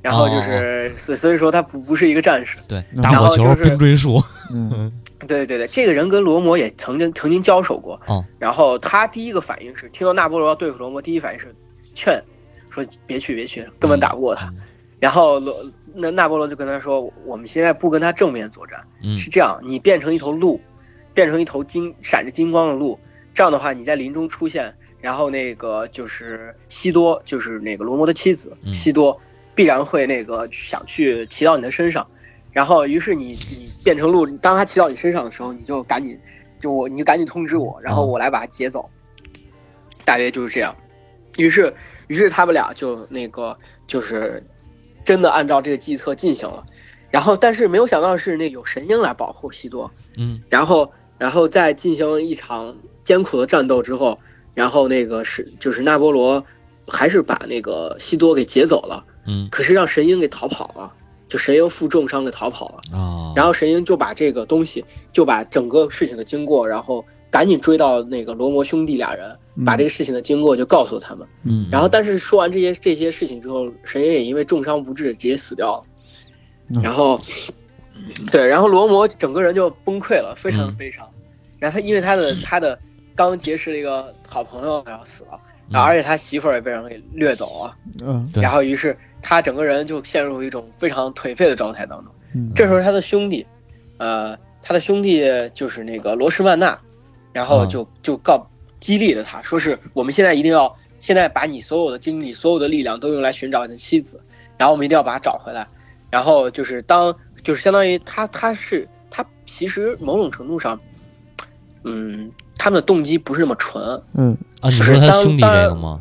然后就是所所以说他不不是一个战士。对，嗯打火球、冰锥术，嗯 [LAUGHS] 对对对，这个人跟罗摩也曾经曾经交手过。哦，然后他第一个反应是听到纳波罗要对付罗摩，第一反应是劝说别去别去，根本打不过他。然后罗那那波罗就跟他说，我们现在不跟他正面作战，嗯是这样，你变成一头鹿，变成一头金闪着金光的鹿，这样的话你在林中出现，然后那个就是西多，就是那个罗摩的妻子嗯西多，必然会那个想去骑到你的身上，然后于是你你变成鹿，当他骑到你身上的时候，你就赶紧就我你就赶紧通知我，然后哦我来把他劫走，大约就是这样。于是于是他们俩就那个就是真的按照这个计策进行了。然后，但是没有想到是，那有神鹰来保护西多，嗯然后，然后在进行一场艰苦的战斗之后，然后那个是就是那波罗还是把那个西多给劫走了，嗯可是让神鹰给逃跑了，就神鹰负重伤给逃跑了，啊，然后神鹰就把这个东西，就把整个事情的经过，然后赶紧追到那个罗摩兄弟俩人，把这个事情的经过就告诉他们，嗯，然后但是说完这些这些事情之后，神鹰也因为重伤不治直接死掉了。嗯。然后，对，然后罗摩整个人就崩溃了，非常的嗯。悲伤。然后他因为他的他的刚结识了一个好朋友要死了，嗯然后而且他媳妇儿也被人给掠走了，嗯然后于是他整个人就陷入一种非常颓废的状态当中。嗯，这时候他的兄弟，呃，他的兄弟就是那个罗什曼娜，然后就就告激励了他，说是我们现在一定要现在把你所有的精力、所有的力量都用来寻找你的妻子，然后我们一定要把她找回来。然后就是当就是相当于他他是他其实某种程度上，嗯，他们的动机不是那么纯，嗯啊，你说他兄弟这个吗？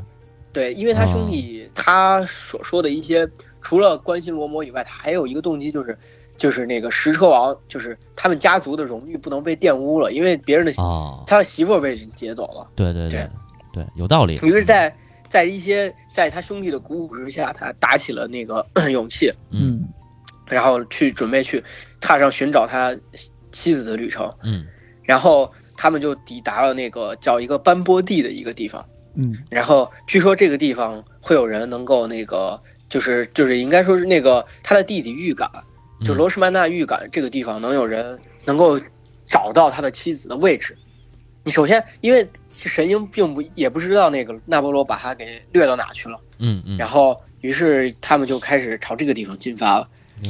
对，因为他哦兄弟他所说的一些，除了关心罗摩以外，他还有一个动机就是，就是那个石车王，就是他们家族的荣誉不能被玷污了，因为别人的啊，他的媳妇被人劫走了。对对对对对，有道理。于是在，在一些在他兄弟的鼓舞之下，他打起了那个 [CLEARS THROAT] 勇气，嗯嗯然后去准备去踏上寻找他妻子的旅程。嗯然后他们就抵达了那个叫一个斑波地的一个地方。嗯然后据说这个地方会有人能够那个，就是就是应该说是那个他的弟弟预感，嗯，就罗什曼纳预感这个地方能有人能够找到他的妻子的位置。你首先，因为神鹰并不也不知道那个纳波罗把他给掠到哪去了，嗯嗯，然后于是他们就开始朝这个地方进发了。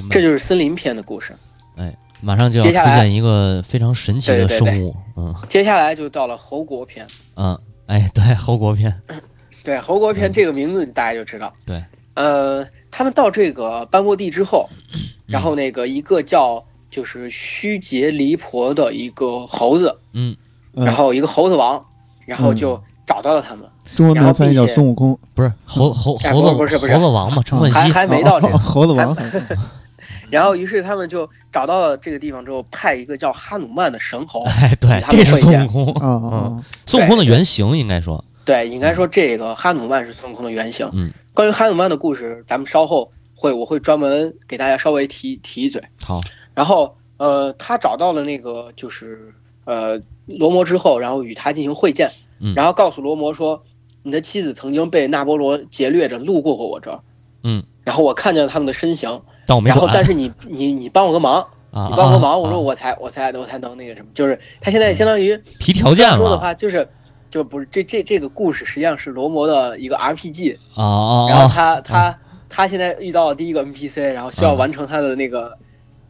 这就是森林篇的故事。哎马上就要出现一个非常神奇的对对对生物，嗯。接下来就到了侯国篇。嗯，哎，对，侯国篇，[LAUGHS] 对，侯国篇嗯。这个名字大家就知道。对，呃，他们到这个班波地之后，嗯。然后那个一个叫就是须杰离婆的一个猴子，嗯，嗯。然后一个猴子王，然后就找到了他们，中文名翻译叫孙悟空，不是猴猴哎猴子不是不是。猴子王嘛，陈冠还希，还没到这个。哦 [LAUGHS] 猴子王，[LAUGHS] 然后于是他们就找到了这个地方之后，派一个叫哈努曼的神猴，哎，对，他们这是会见孙悟空，啊嗯，啊孙悟空的原型应该说，对，应该说这个哈努曼是孙悟空的原型。嗯，关于哈努曼的故事，咱们稍后会我会专门给大家稍微提提一嘴。好，然后呃，他找到了那个就是呃罗摩之后，然后与他进行会见，嗯。然后告诉罗摩说，你的妻子曾经被那波罗劫掠着路过过我这儿，嗯，然后我看见了他们的身形，但我没管，然后但是你你你帮我个忙，啊，你帮我个忙，啊我说我才我才我才能那个什么，就是他现在相当于提条件了，说的话就是。就不是这这这个故事实际上是罗摩的一个 RPG，然后啊，他他他现在遇到了第一个 NPC，然后需要嗯完成他的那个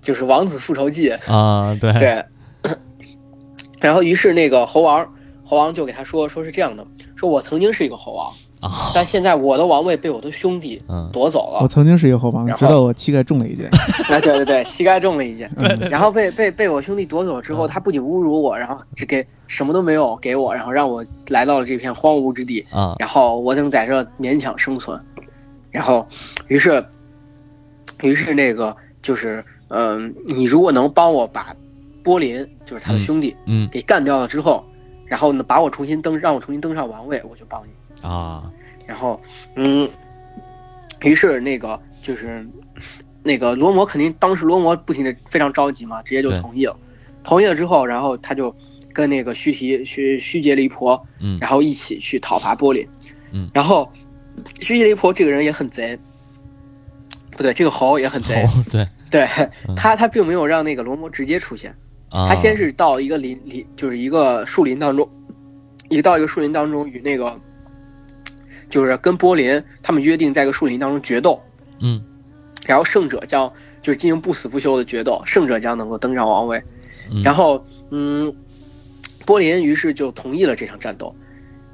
就是王子复仇记，啊，对，对，[COUGHS] 然后于是那个猴王，猴王就给他说，说是这样的，说我曾经是一个猴王，啊，但现在我的王位被我的兄弟嗯。夺走了。我曾经是一个猴王，直到我膝盖中了一箭。哎，[LAUGHS] 对对对，膝盖中了一箭，嗯。然后被被被我兄弟夺走之后，嗯。他不仅侮辱我，然后只给什么都没有给我，然后让我来到了这片荒芜之地，啊，然后我正在这勉强生存，然后，于是，于是那个就是，嗯、你如果能帮我把波林，就是他的嗯。兄弟，嗯。给干掉了之后，然后呢，把我重新登，让我重新登上王位，我就帮你。啊，然后，嗯，于是那个就是那个罗摩肯定当时罗摩不停的非常着急嘛，直接就同意了。同意了之后，然后他就跟那个须提须须杰离婆，嗯。然后一起去讨伐波林。嗯。然后须杰离婆这个人也很贼，不对，这个猴也很贼。[LAUGHS] 对，对嗯。他，他并没有让那个罗摩直接出现，啊，他先是到一个林林，就是一个树林当中，一个到一个树林当中与那个，就是跟波林他们约定在一个树林当中决斗，嗯。然后胜者将就是进行不死不休的决斗，胜者将能够登上王位。嗯，然后，嗯，波林于是就同意了这场战斗。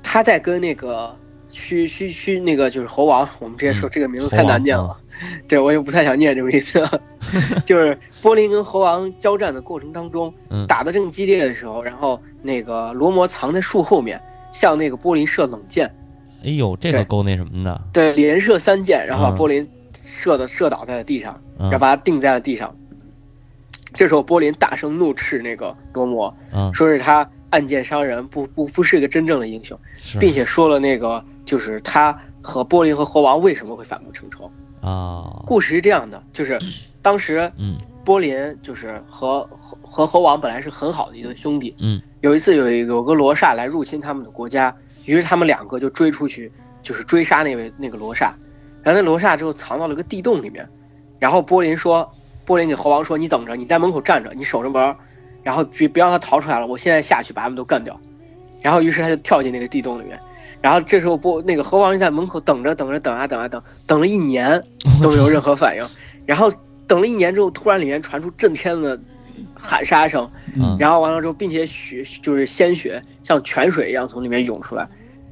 他在跟那个虚虚虚那个就是猴王，我们直接说嗯。这个名字太难念了，[LAUGHS] 对我也不太想念这个名字。[LAUGHS] 就是波林跟猴王交战的过程当中，嗯。打得正激烈的时候，然后那个罗摩藏在树后面，向那个波林射冷箭，哎呦，这个够那什么的，对，连射三箭，然后把嗯。波林射的射倒在了地上，嗯。然后把他钉在了地上。这时候波林大声怒斥那个罗摩，嗯，说是他暗箭伤人，不不不是一个真正的英雄，并且说了那个就是他和波林和猴王为什么会反目成仇。啊，故事是这样的，就是 [CLEARS THROAT] 当时嗯。波林就是和和和猴王本来是很好的一对兄弟，嗯。有一次有一有个罗刹来入侵他们的国家，于是他们两个就追出去，就是追杀那位那个罗刹，然后那罗刹之后藏到了个地洞里面，然后波林说，波林给猴王说，你等着，你在门口站着，你守着门，然后别别让他逃出来了，我现在下去把他们都干掉，然后于是他就跳进那个地洞里面。然后这时候波那个猴王就在门口等着等着等啊等啊等，等了一年都没有任何反应，然后等了一年之后，突然里面传出震天的喊杀声，嗯然后完了之后，并且血就是鲜血像泉水一样从里面涌出来。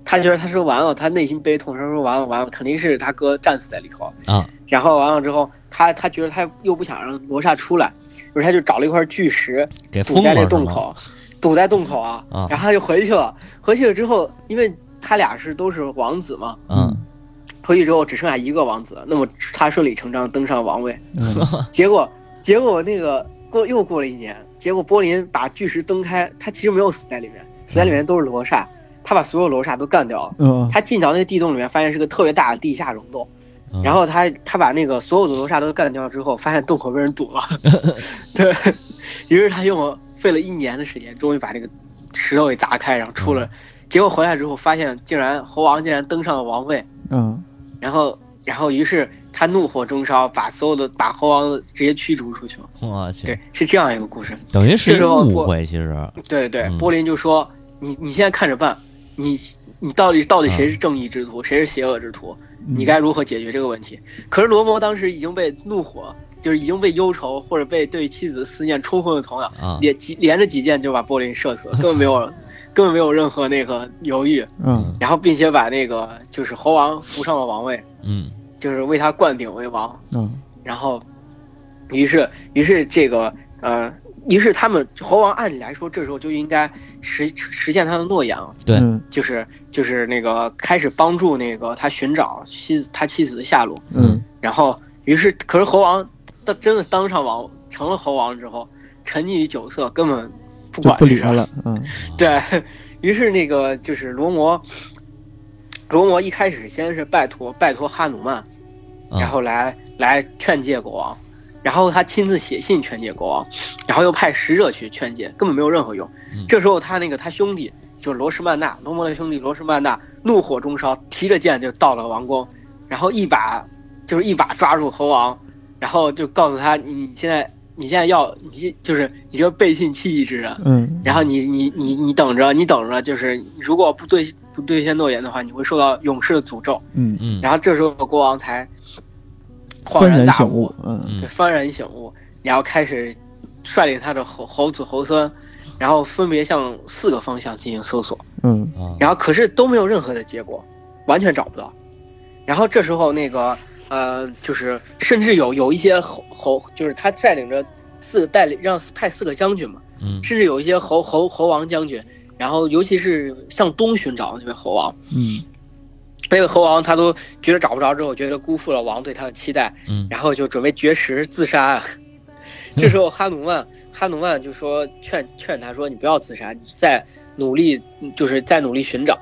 他觉得他说完了，他内心悲痛，他说完了完了，肯定是他哥战死在里头。啊，然后完了之后，他他觉得他又不想让罗刹出来，于是他就找了一块巨石给封堵在那？洞口，堵在洞口啊。啊然后他就回去了。回去了之后，因为他俩是都是王子嘛，嗯回去之后只剩下一个王子，那么他顺理成章登上王位。嗯结果结果那个过又过了一年，结果波林把巨石蹬开，他其实没有死在里面，死在里面都是罗刹。他把所有楼刹都干掉了。嗯他进到那个地洞里面，发现是个特别大的地下溶洞。嗯然后他他把那个所有的楼刹都干掉之后，发现洞口被人堵了，[LAUGHS] 对于是他用了费了一年的时间，终于把这个石头给砸开，然后出了。嗯结果回来之后，发现竟然猴王竟然登上了王位，嗯然后然后于是他怒火中烧，把所有的把猴王直接驱逐出去了。我去对，，是这样一个故事。等于是一这时候我误会，其实对对，嗯波林就说：“你你现在看着办，你你到底到底谁是正义之徒，谁是邪恶之徒？嗯你该如何解决这个问题？”可是罗摩当时已经被怒火，就是已经被忧愁或者被对妻子思念冲昏了头脑，啊，连几连着几箭就把波林射死了，[LAUGHS] 根本没有根本没有任何那个犹豫，嗯然后并且把那个就是猴王扶上了王位，嗯就是为他灌顶为王。嗯然后，于是，于是这个呃，于是他们猴王按理来说，这时候就应该实实现他的诺言了，对嗯。就是就是那个开始帮助那个他寻找妻子他妻子的下落。嗯。然后，于是，可是猴王他真的当上王，成了猴王之后，沉溺于酒色，根本不管不理他了，[LAUGHS] 嗯。对于是，那个就是罗摩，罗摩一开始先是拜托拜托哈努曼，嗯然后来来劝诫国王，然后他亲自写信劝诫国王，然后又派使者去劝诫，根本没有任何用嗯。这时候他那个他兄弟就是罗什曼纳，罗摩的兄弟罗什曼纳怒火中烧，提着剑就到了王宫，然后一把就是一把抓住猴王，然后就告诉他你你现在你现在要你就是你这个背信弃义之人，嗯，然后你你你你等着，你等着，就是如果不兑不兑现诺言的话，你会受到勇士的诅咒。嗯嗯，然后这时候国王才恍幡然大悟然醒悟，，嗯。嗯。幡然醒悟，然后开始率领他的猴猴子猴孙，然后分别向四个方向进行搜索，嗯。啊。然后可是都没有任何的结果，完全找不到。然后这时候那个呃，就是甚至有有一些猴猴，就是他率领着四个带领让派四个将军嘛，嗯。甚至有一些猴猴猴王将军，然后尤其是向东寻找那位猴王，嗯那个猴王他都觉得找不着之后，觉得辜负了王对他的期待，嗯然后就准备绝食自杀啊。[LAUGHS] 这时候哈努曼哈努曼就说劝劝他说你不要自杀，你再努力就是再努力寻找。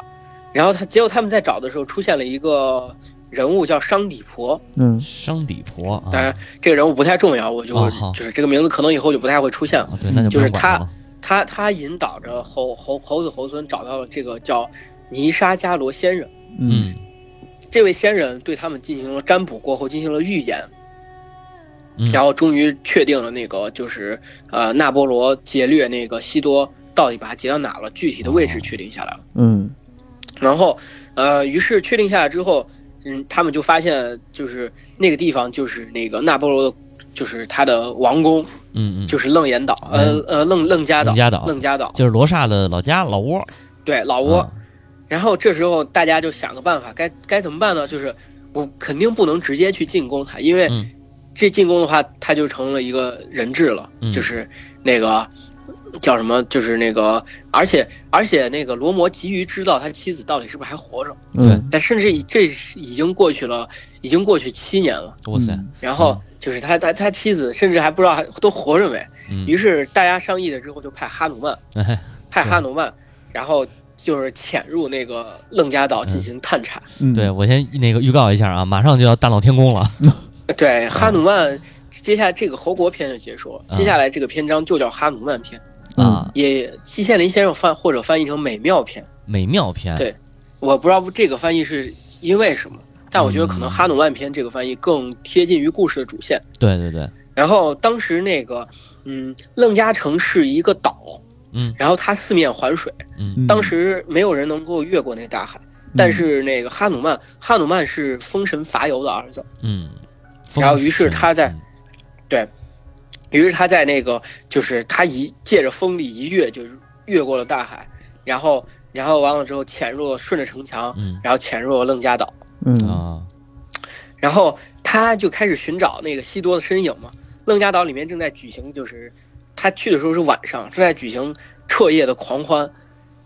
然后他结果他们在找的时候出现了一个人物叫商底婆，嗯商底婆啊，当然这个人物不太重要，我就、哦就是这个名字可能以后就不太会出现了。啊对，那就就是他他他引导着猴猴猴子猴孙找到了这个叫尼沙加罗仙人。嗯。嗯这位仙人对他们进行了占卜过后，进行了预言，嗯，然后终于确定了那个就是呃纳波罗劫掠那个西多到底把他劫到哪了，具体的位置哦确定下来了。嗯。然后呃，于是确定下来之后，嗯，他们就发现就是那个地方就是那个纳波罗的，就是他的王宫，嗯嗯，就是楞严岛，呃呃楞楞家岛，楞家岛楞家岛，就是罗刹的老家老窝，对老挝。啊然后这时候大家就想个办法，该该怎么办呢？就是我肯定不能直接去进攻他，因为嗯。这进攻的话，他就成了一个人质了，嗯。就是那个叫什么，就是那个，而且而且那个罗摩急于知道他妻子到底是不是还活着，嗯，但甚至这已经过去了，已经过去七年了，哇塞，然后就是他他他妻子甚至还不知道还都活着没，嗯，于是大家商议了之后，就派哈努曼哎派哈努曼，然后就是潜入那个楞伽岛进行探查。嗯。对我先那个预告一下啊，马上就要大闹天宫了，[LAUGHS] 对，哈努曼，接下来这个侯国篇就结束了，啊接下来这个篇章就叫哈努曼篇，啊，也季羡林先生翻或者翻译成美妙篇。美妙篇，对我不知道这个翻译是因为什么，但我觉得可能嗯。哈努曼篇这个翻译更贴近于故事的主线。对对对，然后当时那个，嗯，楞伽城是一个岛，嗯。然后它四面环水，嗯。嗯。当时没有人能够越过那个大海。但是那个哈努曼，哈努曼是风神伐尤的儿子，嗯，然后于是他在对于是他在那个就是他一借着风力一跃，就是越过了大海，然后然后完了之后潜入了顺着城墙，嗯。然后潜入了楞伽岛，嗯。啊。然后他就开始寻找那个西多的身影嘛。楞伽岛里面正在举行，就是他去的时候是晚上，正在举行彻夜的狂欢。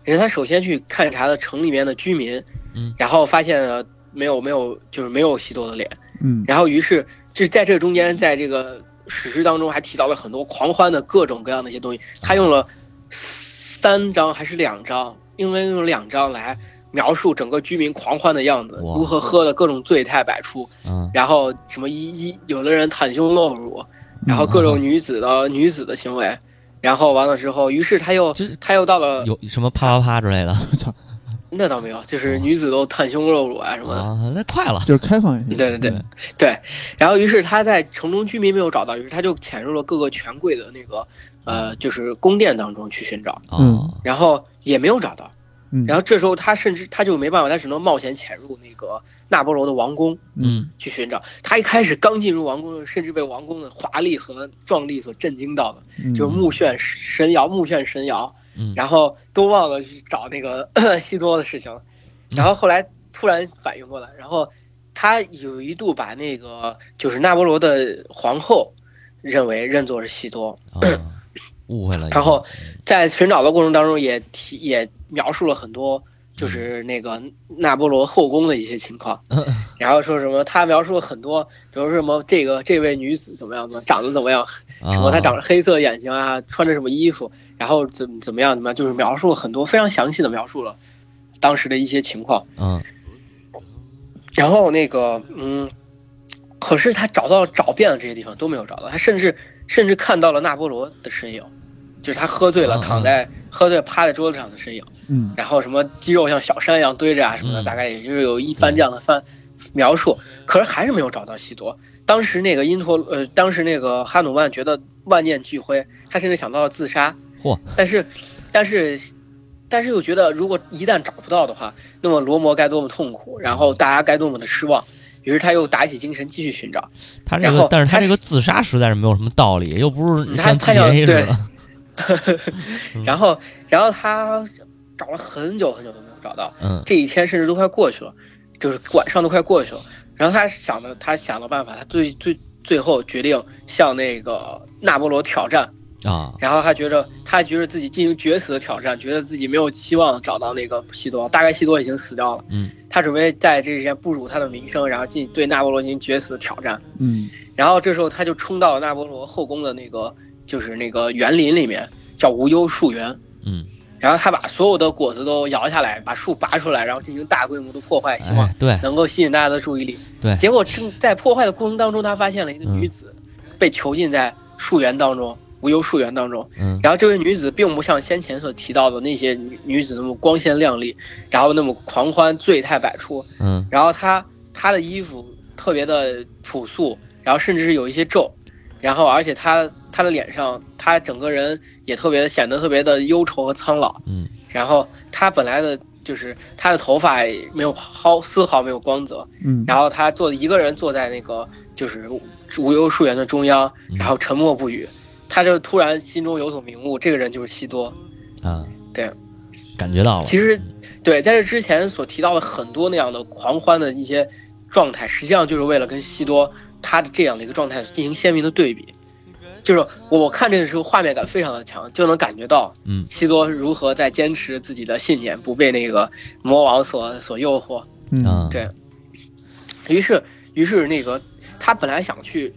然后他首先去勘察了城里面的居民，嗯。然后发现了没有没有就是没有西多的脸，嗯。然后于是就在这中间，在这个史诗当中还提到了很多狂欢的各种各样的一些东西。他用了三张还是两张，因为用两张来描述整个居民狂欢的样子，如何喝的各种醉态百出，嗯。然后什么一一有的人袒胸露乳，然后各种女子的、女子的行为，然后完了之后，于是他又他又到了有什么啪啪啪之类的我操，[LAUGHS] 那倒没有，就是女子都袒胸露乳啊什么的。啊？那快了，就是开放一些。对对对对，然后于是他在城中居民没有找到，于是他就潜入了各个权贵的那个呃，就是宫殿当中去寻找，嗯，然后也没有找到。嗯，然后这时候他甚至他就没办法，他只能冒险潜入那个那波罗的王宫嗯去寻找。他一开始刚进入王宫，甚至被王宫的华丽和壮丽所震惊到了，嗯就是目眩神摇，目眩神摇，嗯，然后都忘了去找那个 [CLEARS THROAT] 西多的事情了。然后后来突然反应过来，然后他有一度把那个就是那波罗的皇后认为认作是西多，啊误会了，[CLEARS THROAT] 然后在寻找的过程当中也提也描述了很多，就是那个那波罗后宫的一些情况，[LAUGHS] 嗯。[LAUGHS] 然后说什么他描述了很多，比如说什么这个这位女子怎么样呢长得怎么样，什什么她长着黑色眼睛啊，穿着什么衣服，然后怎怎么样怎么样，就是描述了很多非常详细的描述了当时的一些情况。嗯。然后那个嗯，可是他找到找遍了这些地方都没有找到，他甚至甚至看到了那波罗的身影，就是他喝醉了躺在喝醉趴在桌子上的身影，嗯然后什么肌肉像小山一样堆着啊什么的，嗯大概也就是有一番这样的番描述，可是还是没有找到西多。当时那个因托呃，当时那个哈努曼觉得万念俱灰，他甚至想到了自杀。嚯！但是，但是，但是又觉得如果一旦找不到的话，那么罗摩该多么痛苦，然后大家该多么的失望。于是他又打起精神继续寻找。他这然后，个但是他他这个自杀实在是没有什么道理，又不是像他他想 GTA 似对的，嗯 [LAUGHS] 然后，然后他找了很久很久都没有找到。嗯这一天甚至都快过去了，就是晚上都快过去了。然后他想的，他想了办法，他最最最后决定向那个纳波罗挑战。啊然后他觉着，他觉得自己进行决死的挑战，觉得自己没有期望找到那个西多，大概西多已经死掉了。嗯，他准备在这之前不辱他的名声，然后进对纳波罗进行决死的挑战。嗯然后这时候他就冲到了纳波罗后宫的那个就是那个园林里面，叫无忧树园。嗯，然后他把所有的果子都摇下来，把树拔出来，然后进行大规模的破坏，希望哎对能够吸引大家的注意力。对结果正在破坏的过程当中，他发现了一个女子被囚禁在树园当中，无忧树园当中。嗯然后这位女子并不像先前所提到的那些女女子那么光鲜亮丽，然后那么狂欢醉态百出。嗯然后她她的衣服特别的朴素，然后甚至是有一些皱，然后而且她她的脸上，他整个人也特别显得特别的忧愁和苍老。嗯然后他本来的就是他的头发也没有毫丝毫没有光泽，嗯，然后他坐一个人坐在那个就是无忧树园的中央，嗯然后沉默不语。他就突然心中有所明悟，这个人就是西多。啊，对，感觉到了，其实，对，在这之前所提到的很多那样的狂欢的一些状态，实际上就是为了跟西多他的这样的一个状态进行鲜明的对比。就是我我看这个时候画面感非常的强，就能感觉到嗯西多如何在坚持自己的信念，不被那个魔王所所诱惑。嗯啊对于是，于是那个他本来想去，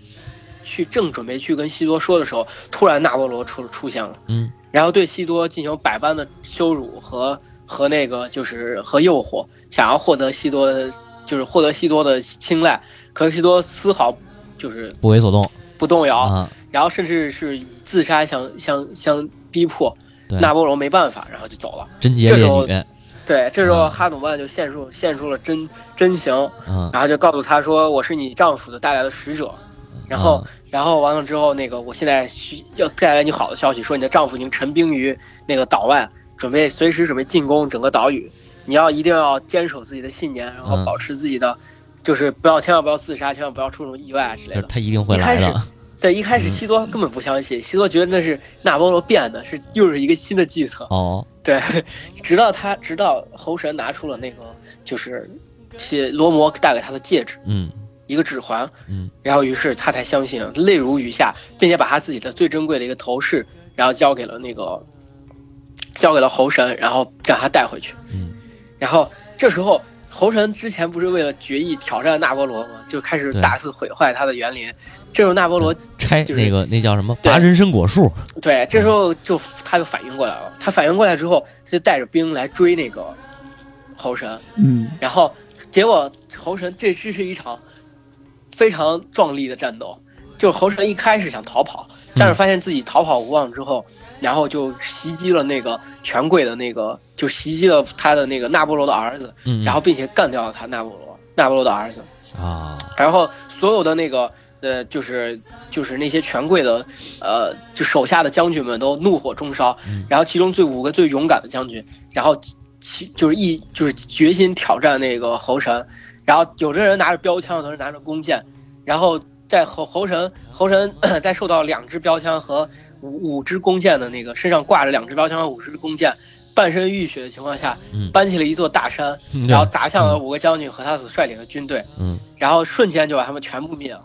去正准备去跟西多说的时候，突然纳波罗出出现了。嗯然后对西多进行百般的羞辱和和那个就是和诱惑，想要获得西多的，就是获得西多的青睐。可是西多丝毫就是不为所动不动摇，啊，然后甚至是以自杀相相相逼迫。对，纳波罗没办法，然后就走了。贞洁烈女，对，这时候嗯哈努曼就现出现出了真真形，嗯，然后就告诉他说：“我是你丈夫的带来的使者。”然后，然后完了之后，那个我现在需要带来你好的消息，说你的丈夫已经陈兵于那个岛外，准备随时准备进攻整个岛屿。你要一定要坚守自己的信念，然后嗯保持自己的，就是不要千万不要自杀，千万不要出什么意外啊之类的。他一定会来的，对，一开始嗯西多根本不相信，西多觉得那是纳波罗变的，是又是一个新的计策。哦，对，直到他直到猴神拿出了那个就是，去罗摩带给他的戒指，嗯一个指环，嗯，然后于是他才相信，泪如雨下，并且把他自己的最珍贵的一个头饰，然后交给了那个，交给了猴神，然后让他带回去。嗯，然后这时候猴神之前不是为了决议挑战纳波罗吗？就开始大肆毁坏他的园林。这时候纳波罗拆就是那个那叫什么拔人参果树，对，这时候就他就反应过来了。他反应过来之后，就带着兵来追那个猴神。嗯然后结果猴神这这是一场非常壮丽的战斗。就是猴神一开始想逃跑，但是发现自己逃跑无望之后，然后就袭击了那个权贵的那个，就袭击了他的那个纳波罗的儿子，嗯，然后并且干掉了他纳波罗纳波罗的儿子。啊，然后所有的那个呃，就是就是那些权贵的呃，就手下的将军们都怒火中烧嗯，然后其中最五个最勇敢的将军，然后其就是一就是决心挑战那个侯神，然后有的人拿着标枪，有的人拿着弓箭，然后在侯侯神侯神 [CLEARS THROAT] 在受到两支标枪和五五支弓箭的那个身上挂着两支标枪和五支弓箭，半身浴血的情况下，嗯，搬起了一座大山，嗯然后砸向了五个将军和他所率领的军队。嗯然后瞬间就把他们全部灭了。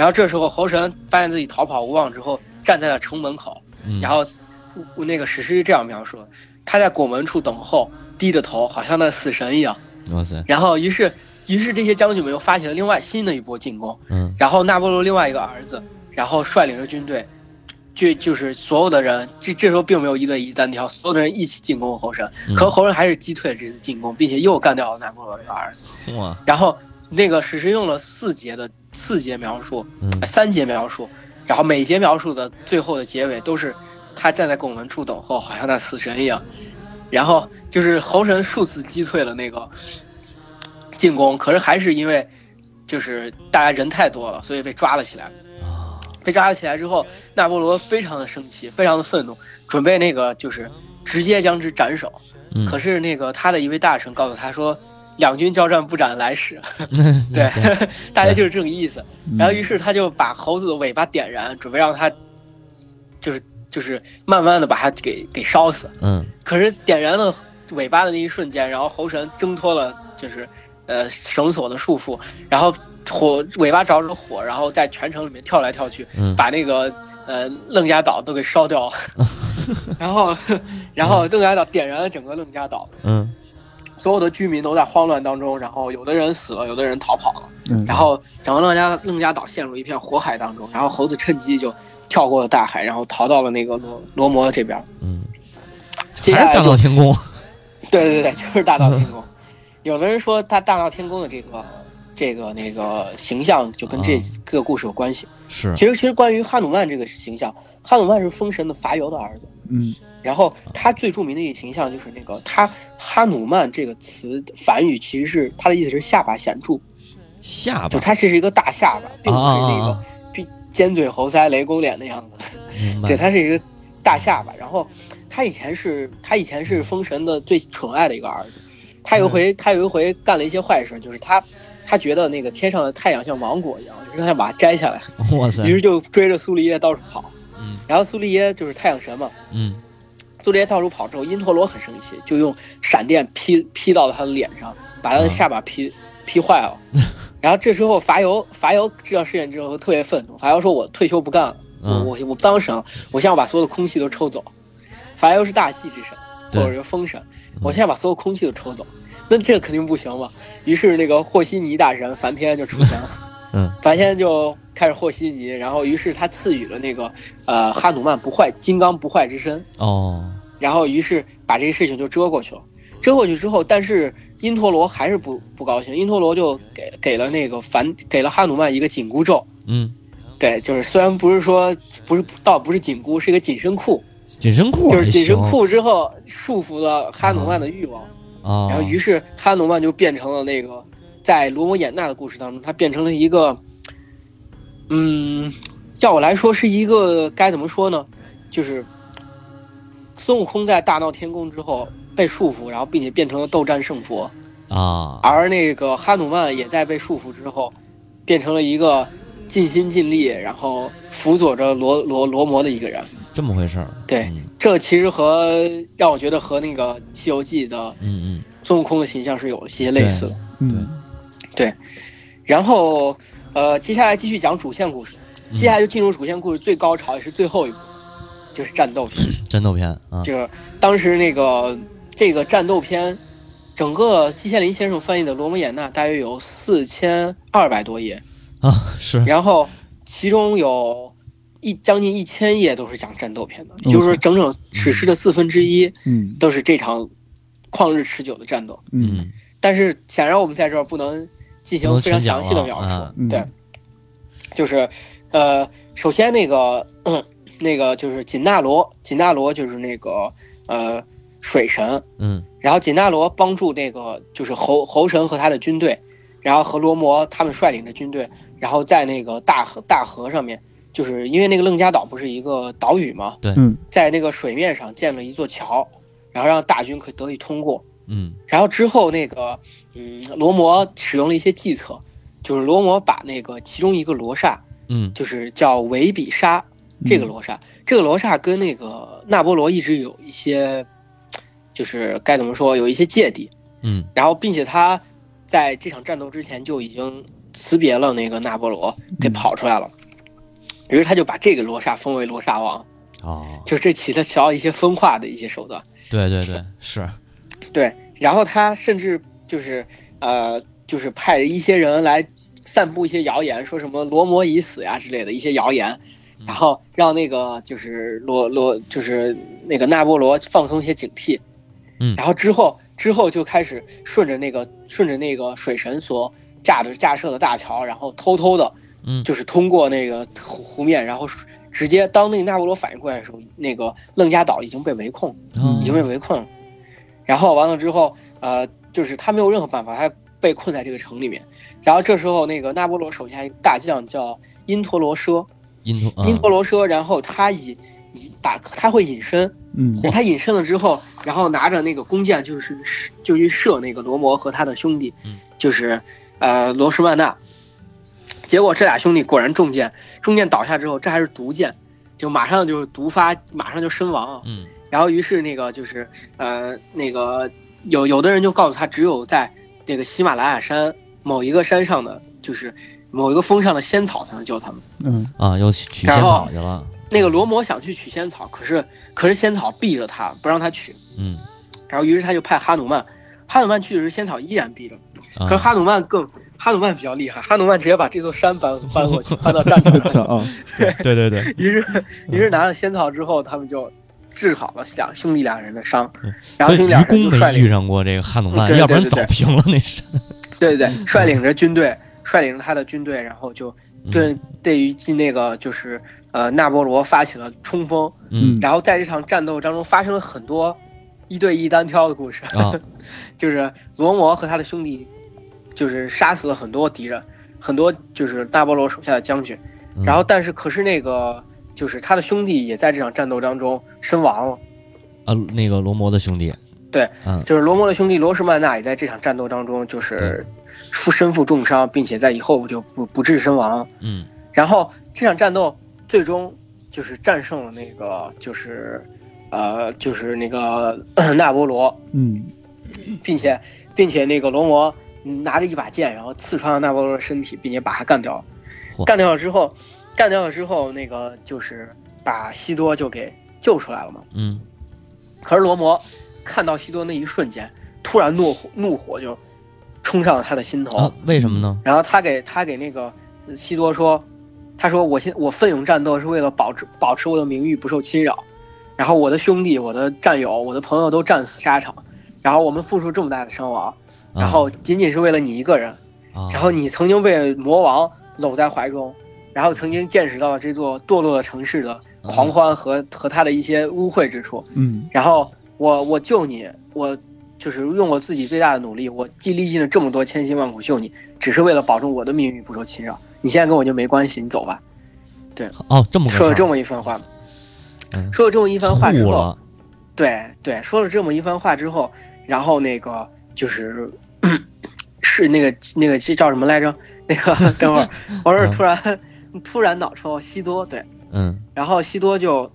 然后这时候猴神发现自己逃跑无望之后，站在了城门口，嗯，然后我那个史诗是这样描述：他在拱门处等候，低着头，好像那死神一样。哇塞，然后于是，于是这些将军们又发起了另外新的一波进攻。嗯然后那波罗另外一个儿子，然后率领着军队，就就是所有的人，这这时候并没有一对一单挑，所有的人一起进攻猴神。嗯可猴神还是击退了这次进攻，并且又干掉了那波罗这个儿子。哇，然后那个史诗用了四节的四节描述，三节描述，然后每节描述的最后的结尾都是他站在拱门处等候，好像那死神一样。然后就是猴神数次击退了那个进攻，可是还是因为就是大家人太多了，所以被抓了起来。啊，被抓了起来之后，那波罗非常的生气，非常的愤怒，准备那个就是直接将之斩首。嗯，可是那个他的一位大臣告诉他说：“两军交战不斩来使。[LAUGHS] ”对，大概就是这种意思。嗯然后于是他就把猴子的尾巴点燃，准备让它就是就是慢慢的把它给给烧死。嗯可是点燃了尾巴的那一瞬间，然后猴神挣脱了就是呃绳索的束缚，然后火尾巴着着火，然后在全城里面跳来跳去，嗯，把那个呃楞家岛都给烧掉了。[LAUGHS] 然后 [LAUGHS] 然后楞家岛点燃了整个楞家岛，嗯所有的居民都在慌乱当中，然后有的人死了，有的人逃跑了。嗯然后整个楞家楞家岛陷入一片火海当中，然后猴子趁机就跳过了大海，然后逃到了那个罗罗摩这边。嗯，还是大接下来就闹天宫，[LAUGHS] 对对对，就是大闹天宫。有的人说他大闹天宫的这个这个那个形象就跟这啊个故事有关系。是其实其实关于哈努曼这个形象，哈努曼是封神的伐尤的儿子。嗯然后他最著名的一个形象就是那个他哈努曼这个词梵语其实是他的意思是下巴显著，下巴，就他这是一个大下巴，并不是那个啊啊啊闭尖嘴猴腮雷公脸的样子。对，，他是一个大下巴。然后他以前是他以前是封神的最宠爱的一个儿子。他有一回他有一回干了一些坏事，就是他他觉得那个天上的太阳像芒果一样，于是他想把它摘下来，哇塞于，是就追着苏黎叶到处跑。嗯然后苏利耶就是太阳神嘛，嗯苏利耶到处跑之后，因陀罗很生气，就用闪电劈劈到了他的脸上，把他的下巴劈、劈坏了。[LAUGHS] 然后这时候伐尤伐尤知道事件之后特别愤怒，伐尤说：“我退休不干了，我嗯我我不当神了，我现在要把所有的空气都抽走。”伐尤是大气之神，或者是风神，我现在把所有空气都抽走，那这肯定不行嘛。于是那个和稀泥大神梵天就出现了。嗯。梵天就开始和稀泥，然后于是他赐予了那个呃哈努曼不坏金刚不坏之身，哦，然后于是把这个事情就遮过去了。遮过去之后，但是因陀罗还是不不高兴，因陀罗就给给了那个梵给了哈努曼一个紧箍咒。嗯，对，就是虽然不是说不是倒不是紧箍，是一个紧身裤，紧身裤就是紧身裤之后束缚了哈努曼的欲望，啊，然后于是哈努曼就变成了那个在罗摩衍那的故事当中，他变成了一个，嗯，要我来说是一个该怎么说呢？就是孙悟空在大闹天宫之后被束缚，然后并且变成了斗战胜佛，啊，而那个哈努曼也在被束缚之后，变成了一个尽心尽力，然后辅佐着罗罗罗摩的一个人。这么回事儿，对，嗯这其实和让我觉得和那个《西游记》的嗯孙悟空的形象是有一些类似的。嗯然后，呃，接下来继续讲主线故事，嗯，接下来就进入主线故事最高潮也是最后一部，就是战斗片。[CLEARS THROAT] 战斗片啊，就是当时那个这个战斗片，整个季羡林先生翻译的《罗摩衍那》大约有四千二百多页，啊，是，然后其中有一将近一千页都是讲战斗片的，也就是说整整史诗的四分之一嗯。都是这场旷日持久的战斗。嗯。嗯。但是显然我们在这儿不能进行非常详细的描述，嗯对，就是呃，首先那个、嗯那个就是紧那罗，紧那罗就是那个呃水神，嗯。然后紧那罗帮助那个就是猴猴神和他的军队，然后和罗摩他们率领的军队，然后在那个大河大河上面，就是因为那个楞伽岛不是一个岛屿嘛，嗯。在那个水面上建了一座桥，然后让大军可以得以通过。嗯。然后之后那个，嗯，罗摩使用了一些计策，就是罗摩把那个其中一个罗刹，嗯就是叫维比沙这个罗刹，这个罗刹跟那个那波罗一直有一些，就是该怎么说，有一些芥蒂。嗯然后，并且他在这场战斗之前就已经辞别了那个那波罗，给跑出来了。于是他就把这个罗刹封为罗刹王，哦，就是这起了起到一些分化的一些手段。对对对，是，对，然后他甚至就是呃，就是派一些人来散布一些谣言，说什么罗摩已死呀之类的一些谣言，嗯然后让那个就是罗罗就是那个纳波罗放松一些警惕，嗯然后之后之后就开始顺着那个顺着那个水神所架的架设的大桥，然后偷偷的嗯就是通过那个湖湖面，然后直接当那个纳波罗反应过来的时候，那个楞伽岛已经被围控。哦已经被围困了。然后完了之后，呃，就是他没有任何办法，他被困在这个城里面。然后这时候，那个那波罗手下一个大将叫因陀罗奢，因陀因陀罗奢，然后他以以把他会隐身，嗯他隐身了之后，然后拿着那个弓箭，就是射就去射那个罗摩和他的兄弟嗯，就是呃罗什曼纳。结果这俩兄弟果然中箭，中箭倒下之后，这还是毒箭，就马上就是毒发，马上就身亡啊。嗯然后于是那个就是呃那个有有的人就告诉他，只有在这个喜马拉雅山某一个山上的，就是某一个峰上的仙草才能救他们。嗯啊，又取取仙草去了，那个罗摩想去取仙草，可是可是仙草避着他，不让他取。嗯然后于是他就派哈努曼，哈努曼去的时候仙草依然避着，啊可是哈努曼更哈努曼比较厉害，哈努曼直接把这座山搬搬过去，搬到战场 [LAUGHS] 上。啊 [LAUGHS] 对对对，于是于是拿了仙草之后，他们就治好了两兄弟两人的伤嗯，所以然后兄弟两愚公没人就率领遇上过这个汉努曼，对要不然早平了那是。[LAUGHS] 对对对，率领着军队，率领着他的军队，然后就对对于进那个就是呃纳波罗发起了冲锋，嗯。然后在这场战斗当中发生了很多一对一单挑的故事，[LAUGHS] 啊就是罗摩和他的兄弟，就是杀死了很多敌人，很多就是大波罗手下的将军，嗯。然后但是可是那个就是他的兄弟也在这场战斗当中身亡了，啊那个罗摩的兄弟，对，嗯就是罗摩的兄弟罗什曼纳也在这场战斗当中就是负身负重伤，并且在以后就不不治身亡。嗯然后这场战斗最终就是战胜了那个就是呃就是那个 [CLEARS THROAT] 纳波罗，嗯并且并且那个罗摩嗯拿着一把剑，然后刺穿了纳波罗的身体，并且把他干掉了。干掉了之后，干掉了之后，那个就是把西多就给救出来了嘛。嗯可是罗摩看到西多那一瞬间，突然怒火怒火就冲上了他的心头。啊，为什么呢？然后他给他给那个呃西多说，他说我现我奋勇战斗是为了保持保持我的名誉不受侵扰，然后我的兄弟、我的战友、我的朋友都战死沙场，然后我们付出这么大的伤亡，然后仅仅是为了你一个人，啊，然后你曾经被魔王搂在怀中，然后曾经见识到了这座堕落的城市的狂欢和和它的一些污秽之处，嗯然后我我救你，我就是用我自己最大的努力，我既历尽了这么多千辛万苦救你，只是为了保证我的命运不受侵扰。你现在跟我就没关系，你走吧。对哦这么说了这么一番话，嗯说了这么一番话之后，对对，说了这么一番话之后，然后那个就是 [COUGHS] 是那个那个这叫什么来着？那个等会儿，[LAUGHS] 我是突然突然脑抽，西多对，嗯。然后西多就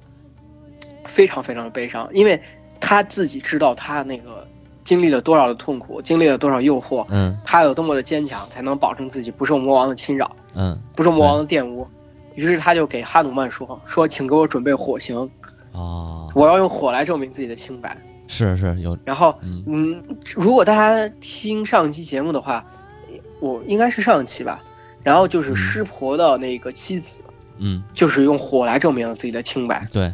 非常非常的悲伤，因为他自己知道他那个经历了多少的痛苦，经历了多少诱惑，嗯。他有多么的坚强，才能保证自己不受魔王的侵扰，嗯。不受魔王的玷污。于是他就给哈努曼说：“说请给我准备火刑，哦。我要用火来证明自己的清白。”是是有，然后，嗯。嗯，如果大家听上一期节目的话，我应该是上一期吧。然后就是嗯。湿婆的那个妻子，嗯，就是用火来证明自己的清白。对，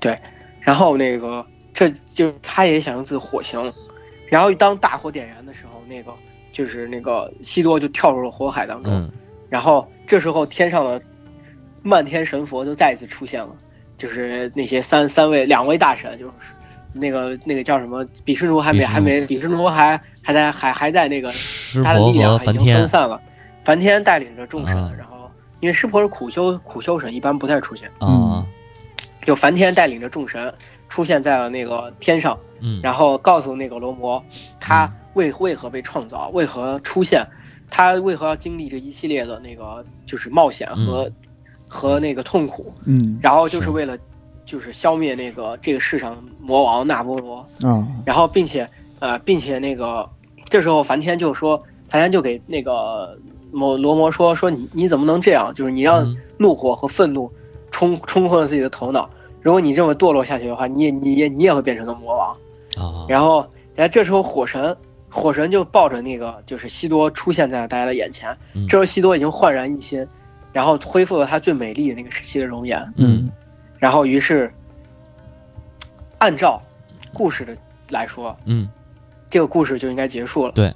对。然后那个，这就是他也想用自己火刑。然后当大火点燃的时候，那个就是那个西多就跳入了火海当中。嗯。然后这时候天上的漫天神佛就再一次出现了，就是那些三三位两位大神，就是那个那个叫什么比什奴还没还没比什奴还还在还还在那个湿他的婆力量已经分散了，梵天带领着众神，啊。然后因为湿婆是苦修苦修神，一般不太出现，啊，就梵天带领着众神出现在了那个天上，嗯，然后告诉那个罗摩，他为为何被创造，为何出现，他为何要经历这一系列的那个就是冒险和、和那个痛苦，嗯。然后就是是为了就是。消灭那个这个世上魔王那波罗，啊。然后并且呃，并且那个这时候梵天就说，梵天就给那个某罗摩说说你你怎么能这样？就是你让嗯怒火和愤怒冲冲昏了自己的头脑。如果你这么堕落下去的话，你也你也你也会变成个魔王。啊，然后，然后这时候火神，火神就抱着那个就是西多出现在了大家的眼前。嗯这时候西多已经焕然一新，然后恢复了他最美丽的那个时期的容颜。嗯然后于是，按照故事的来说，嗯这个故事就应该结束了。对，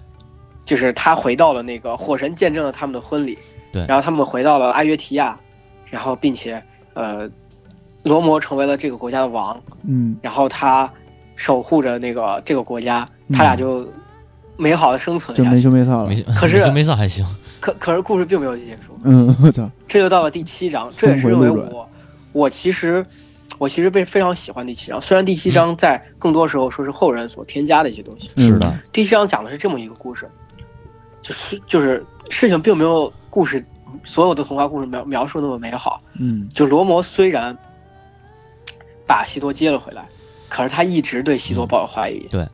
就是他回到了那个火神见证了他们的婚礼，对。然后他们回到了阿约提亚，然后并且呃，罗摩成为了这个国家的王，嗯。然后他守护着那个这个国家，他俩就美好的生存就没。羞没臊了。没，可是没羞没臊还行，可可是故事并没有结束，嗯，我操，这就到了第七章，这也是因为我我其实我其实被非常喜欢第七章，虽然第七嗯。章在更多时候说是后人所添加的一些东西。嗯是的，第七章讲的是这么一个故事，就是就是事情并没有故事所有的童话故事描描述那么美好。嗯就罗摩虽然把西多接了回来，可是他一直对西多抱有怀疑。对，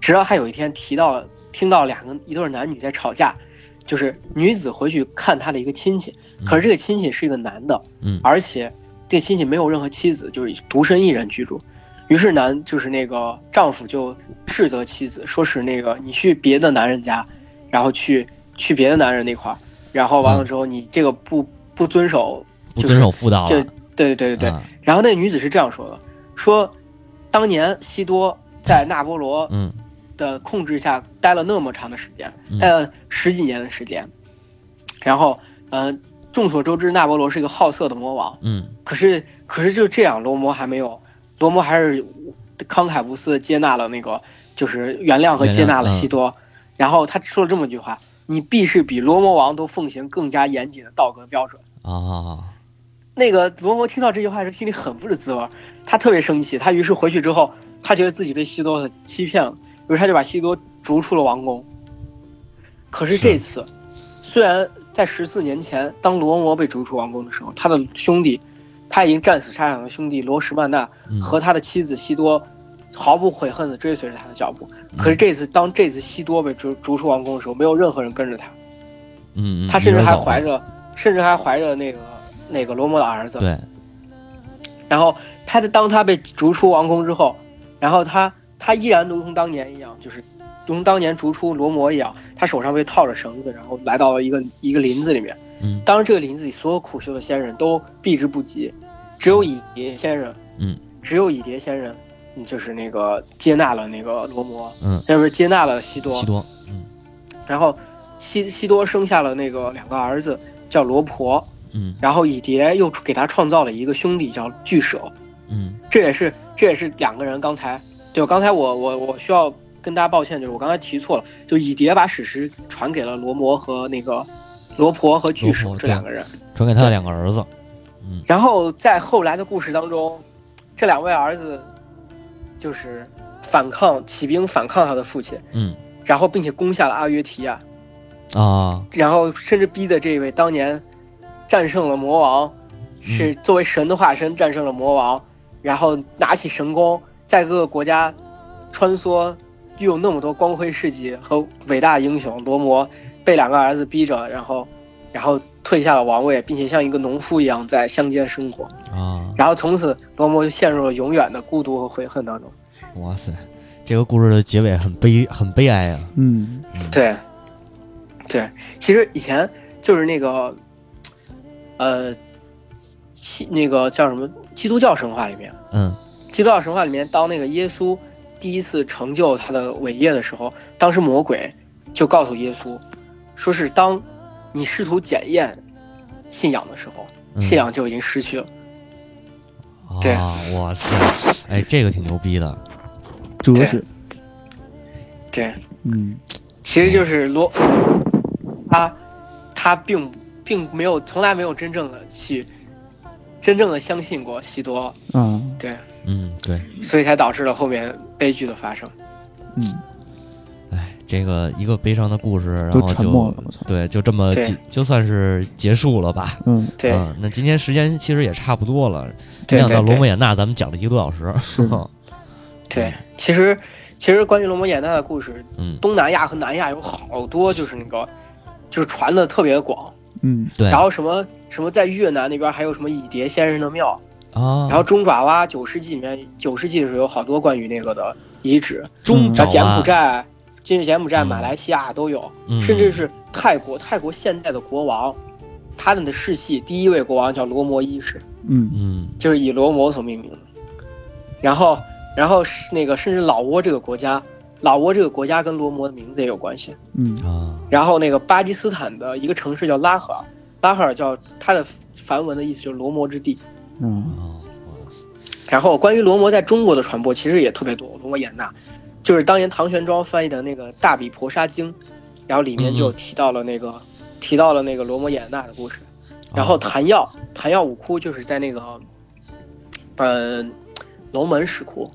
直到他有一天提到了听到两个一对男女在吵架，就是女子回去看她的一个亲戚，可是这个亲戚是一个男的，嗯而且这个亲戚没有任何妻子，就是独身一人居住。于是男就是那个丈夫就斥责妻子，说是那个你去别的男人家，然后去去别的男人那块儿，然后完了之后你这个不不遵守，不遵守妇道对对对对然后那女子是这样说的：说当年西多在那波罗嗯的控制下待了那么长的时间，嗯待了十几年的时间，然后呃，众所周知，那波罗是一个好色的魔王。嗯可是，可是就这样，罗摩还没有，罗摩还是慷慨无私的接纳了那个，就是原谅和接纳了西多。然后他说了这么一句话：“你必是比罗摩王都奉行更加严谨的道德标准。”啊，那个罗摩听到这句话时，心里很不是滋味儿，他特别生气。他于是回去之后，他觉得自己被西多欺骗了，于是他就把西多逐出了王宫。可是这次，虽然在十四年前，当罗摩被逐出王宫的时候，他的兄弟，他已经战死沙场的兄弟罗什曼纳嗯和他的妻子西多，毫不悔恨地追随着他的脚步。嗯可是这次，当这次西多被逐逐出王宫的时候，没有任何人跟着他，嗯，嗯他甚至还怀着，甚至还怀着那个那个罗摩的儿子。对，然后他的当他被逐出王宫之后，然后他他依然如同当年一样，就是如同当年逐出罗摩一样，他手上被套着绳子，然后来到了一个一个林子里面。嗯当然，这个林子里所有苦修的仙人都避之不及，只有蚁蝶仙人，嗯，只有蚁蝶仙人，嗯就是那个接纳了那个罗摩，嗯，要不是接纳了西多，西多，嗯。然后西西多生下了那个两个儿子，叫罗婆，嗯。然后以蝶又给他创造了一个兄弟叫巨舍。嗯。这也是这也是两个人刚才对刚才我我我需要跟大家抱歉，就是我刚才提错了，就以蝶把史实传给了罗摩和那个罗婆和巨舍这两个人，传给他的两个儿子，嗯。然后在后来的故事当中，这两位儿子就是反抗起兵反抗他的父亲，嗯。然后并且攻下了阿约提亚，啊，然后甚至逼的这位当年战胜了魔王，嗯。是作为神的化身战胜了魔王，然后拿起神弓在各个国家穿梭，拥有那么多光辉事迹和伟大英雄罗摩，被两个儿子逼着，然后然后退下了王位，并且像一个农夫一样在乡间生活，啊，然后从此罗摩就陷入了永远的孤独和悔恨当中。哇塞，这个故事的结尾很悲很悲哀啊。嗯。嗯，对，对，其实以前就是那个，呃，基那个叫什么基督教神话里面，嗯。基督教神话里面，当那个耶稣第一次成就他的伟业的时候，当时魔鬼就告诉耶稣，说是当你试图检验信仰的时候，嗯。信仰就已经失去了。对。啊，哇塞，哎，这个挺牛逼的。哲学，对，嗯。其实就是罗，他他并并没有从来没有真正的去真正的相信过西多，嗯对，嗯，对，所以才导致了后面悲剧的发生。嗯，哎，这个一个悲伤的故事，然后就沉默了，对，就这么就算是结束了吧。嗯。对、嗯，那今天时间其实也差不多了。没想到罗摩衍那咱们讲了一个多小时。[LAUGHS] 是。对，其实其实关于罗摩衍那的故事，嗯，东南亚和南亚有好多就是那个就是传的特别广，嗯。对。然后什么什么在越南那边还有什么蚁蝶先生的庙，啊，然后中爪哇九世纪里面九世纪的时候有好多关于那个的遗址，嗯像柬中爪哇埔寨、今日柬埔寨、嗯马来西亚都有，嗯甚至是泰国，泰国现在的国王，他们的世系第一位国王叫罗摩一世，嗯嗯就是以罗摩所命名的。然后，然后是那个甚至老挝这个国家，老挝这个国家跟罗摩的名字也有关系。嗯啊，然后那个巴基斯坦的一个城市叫拉合尔，拉合尔叫它的梵文的意思就是罗摩之地。啊哦，哇塞然后关于罗摩在中国的传播其实也特别多，罗摩衍那，就是当年唐玄奘翻译的那个《大比婆沙经》，然后里面就提到了那个、提到了那个罗摩衍那的故事。然后哦。昙曜昙曜五窟就是在那个，嗯、龙门石窟，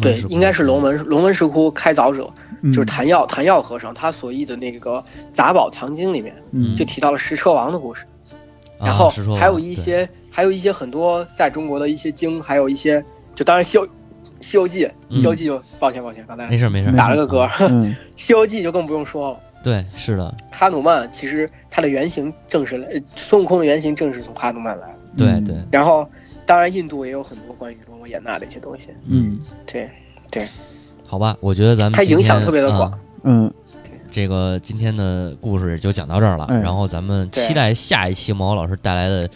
对应该是龙门龙门石窟开凿者嗯，就是昙曜昙曜和尚，他所译的那个《杂宝藏经》里面嗯。就提到了石车王的故事。啊然后还有一些还有一些很多在中国的一些经，还有一些就当然西游西游记嗯西游记就抱歉抱歉，刚才没事没事，打了个嗝。嗯 [LAUGHS] 西游记就更不用说了，对，是的，哈努曼其实他的原型正是孙悟空的原型正是从哈努曼来的。嗯。对。对，然后当然印度也有很多关于罗摩衍那的一些东西，嗯。对对，好吧，我觉得咱们它影响特别的广啊嗯。这个今天的故事就讲到这儿了，哎然后咱们期待下一期毛老师带来的，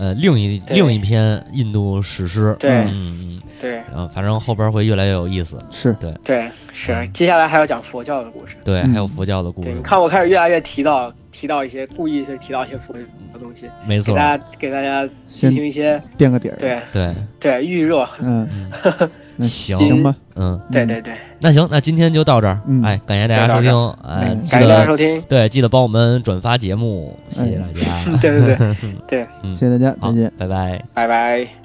呃，另一另一篇印度史诗。对。嗯嗯，对。然后反正后边会越来越有意思。是。对。对是。嗯接下来还要讲佛教的故事。对，嗯。还有佛教的故，事。你，看我开始越来越提到提到一些故意是提到一些佛的东西，没错，给大家给大家进行一些垫个底儿，对。对，对预热。嗯。行 [LAUGHS] 行吧，嗯，对对对，那行，那今天就到这儿。嗯哎，感谢大家收听，哎，感谢大家得收听。对，记得帮我们转发节目，谢谢大家。[LAUGHS] 对对对 [LAUGHS] 对，嗯谢谢大家，再见。，拜拜。拜拜。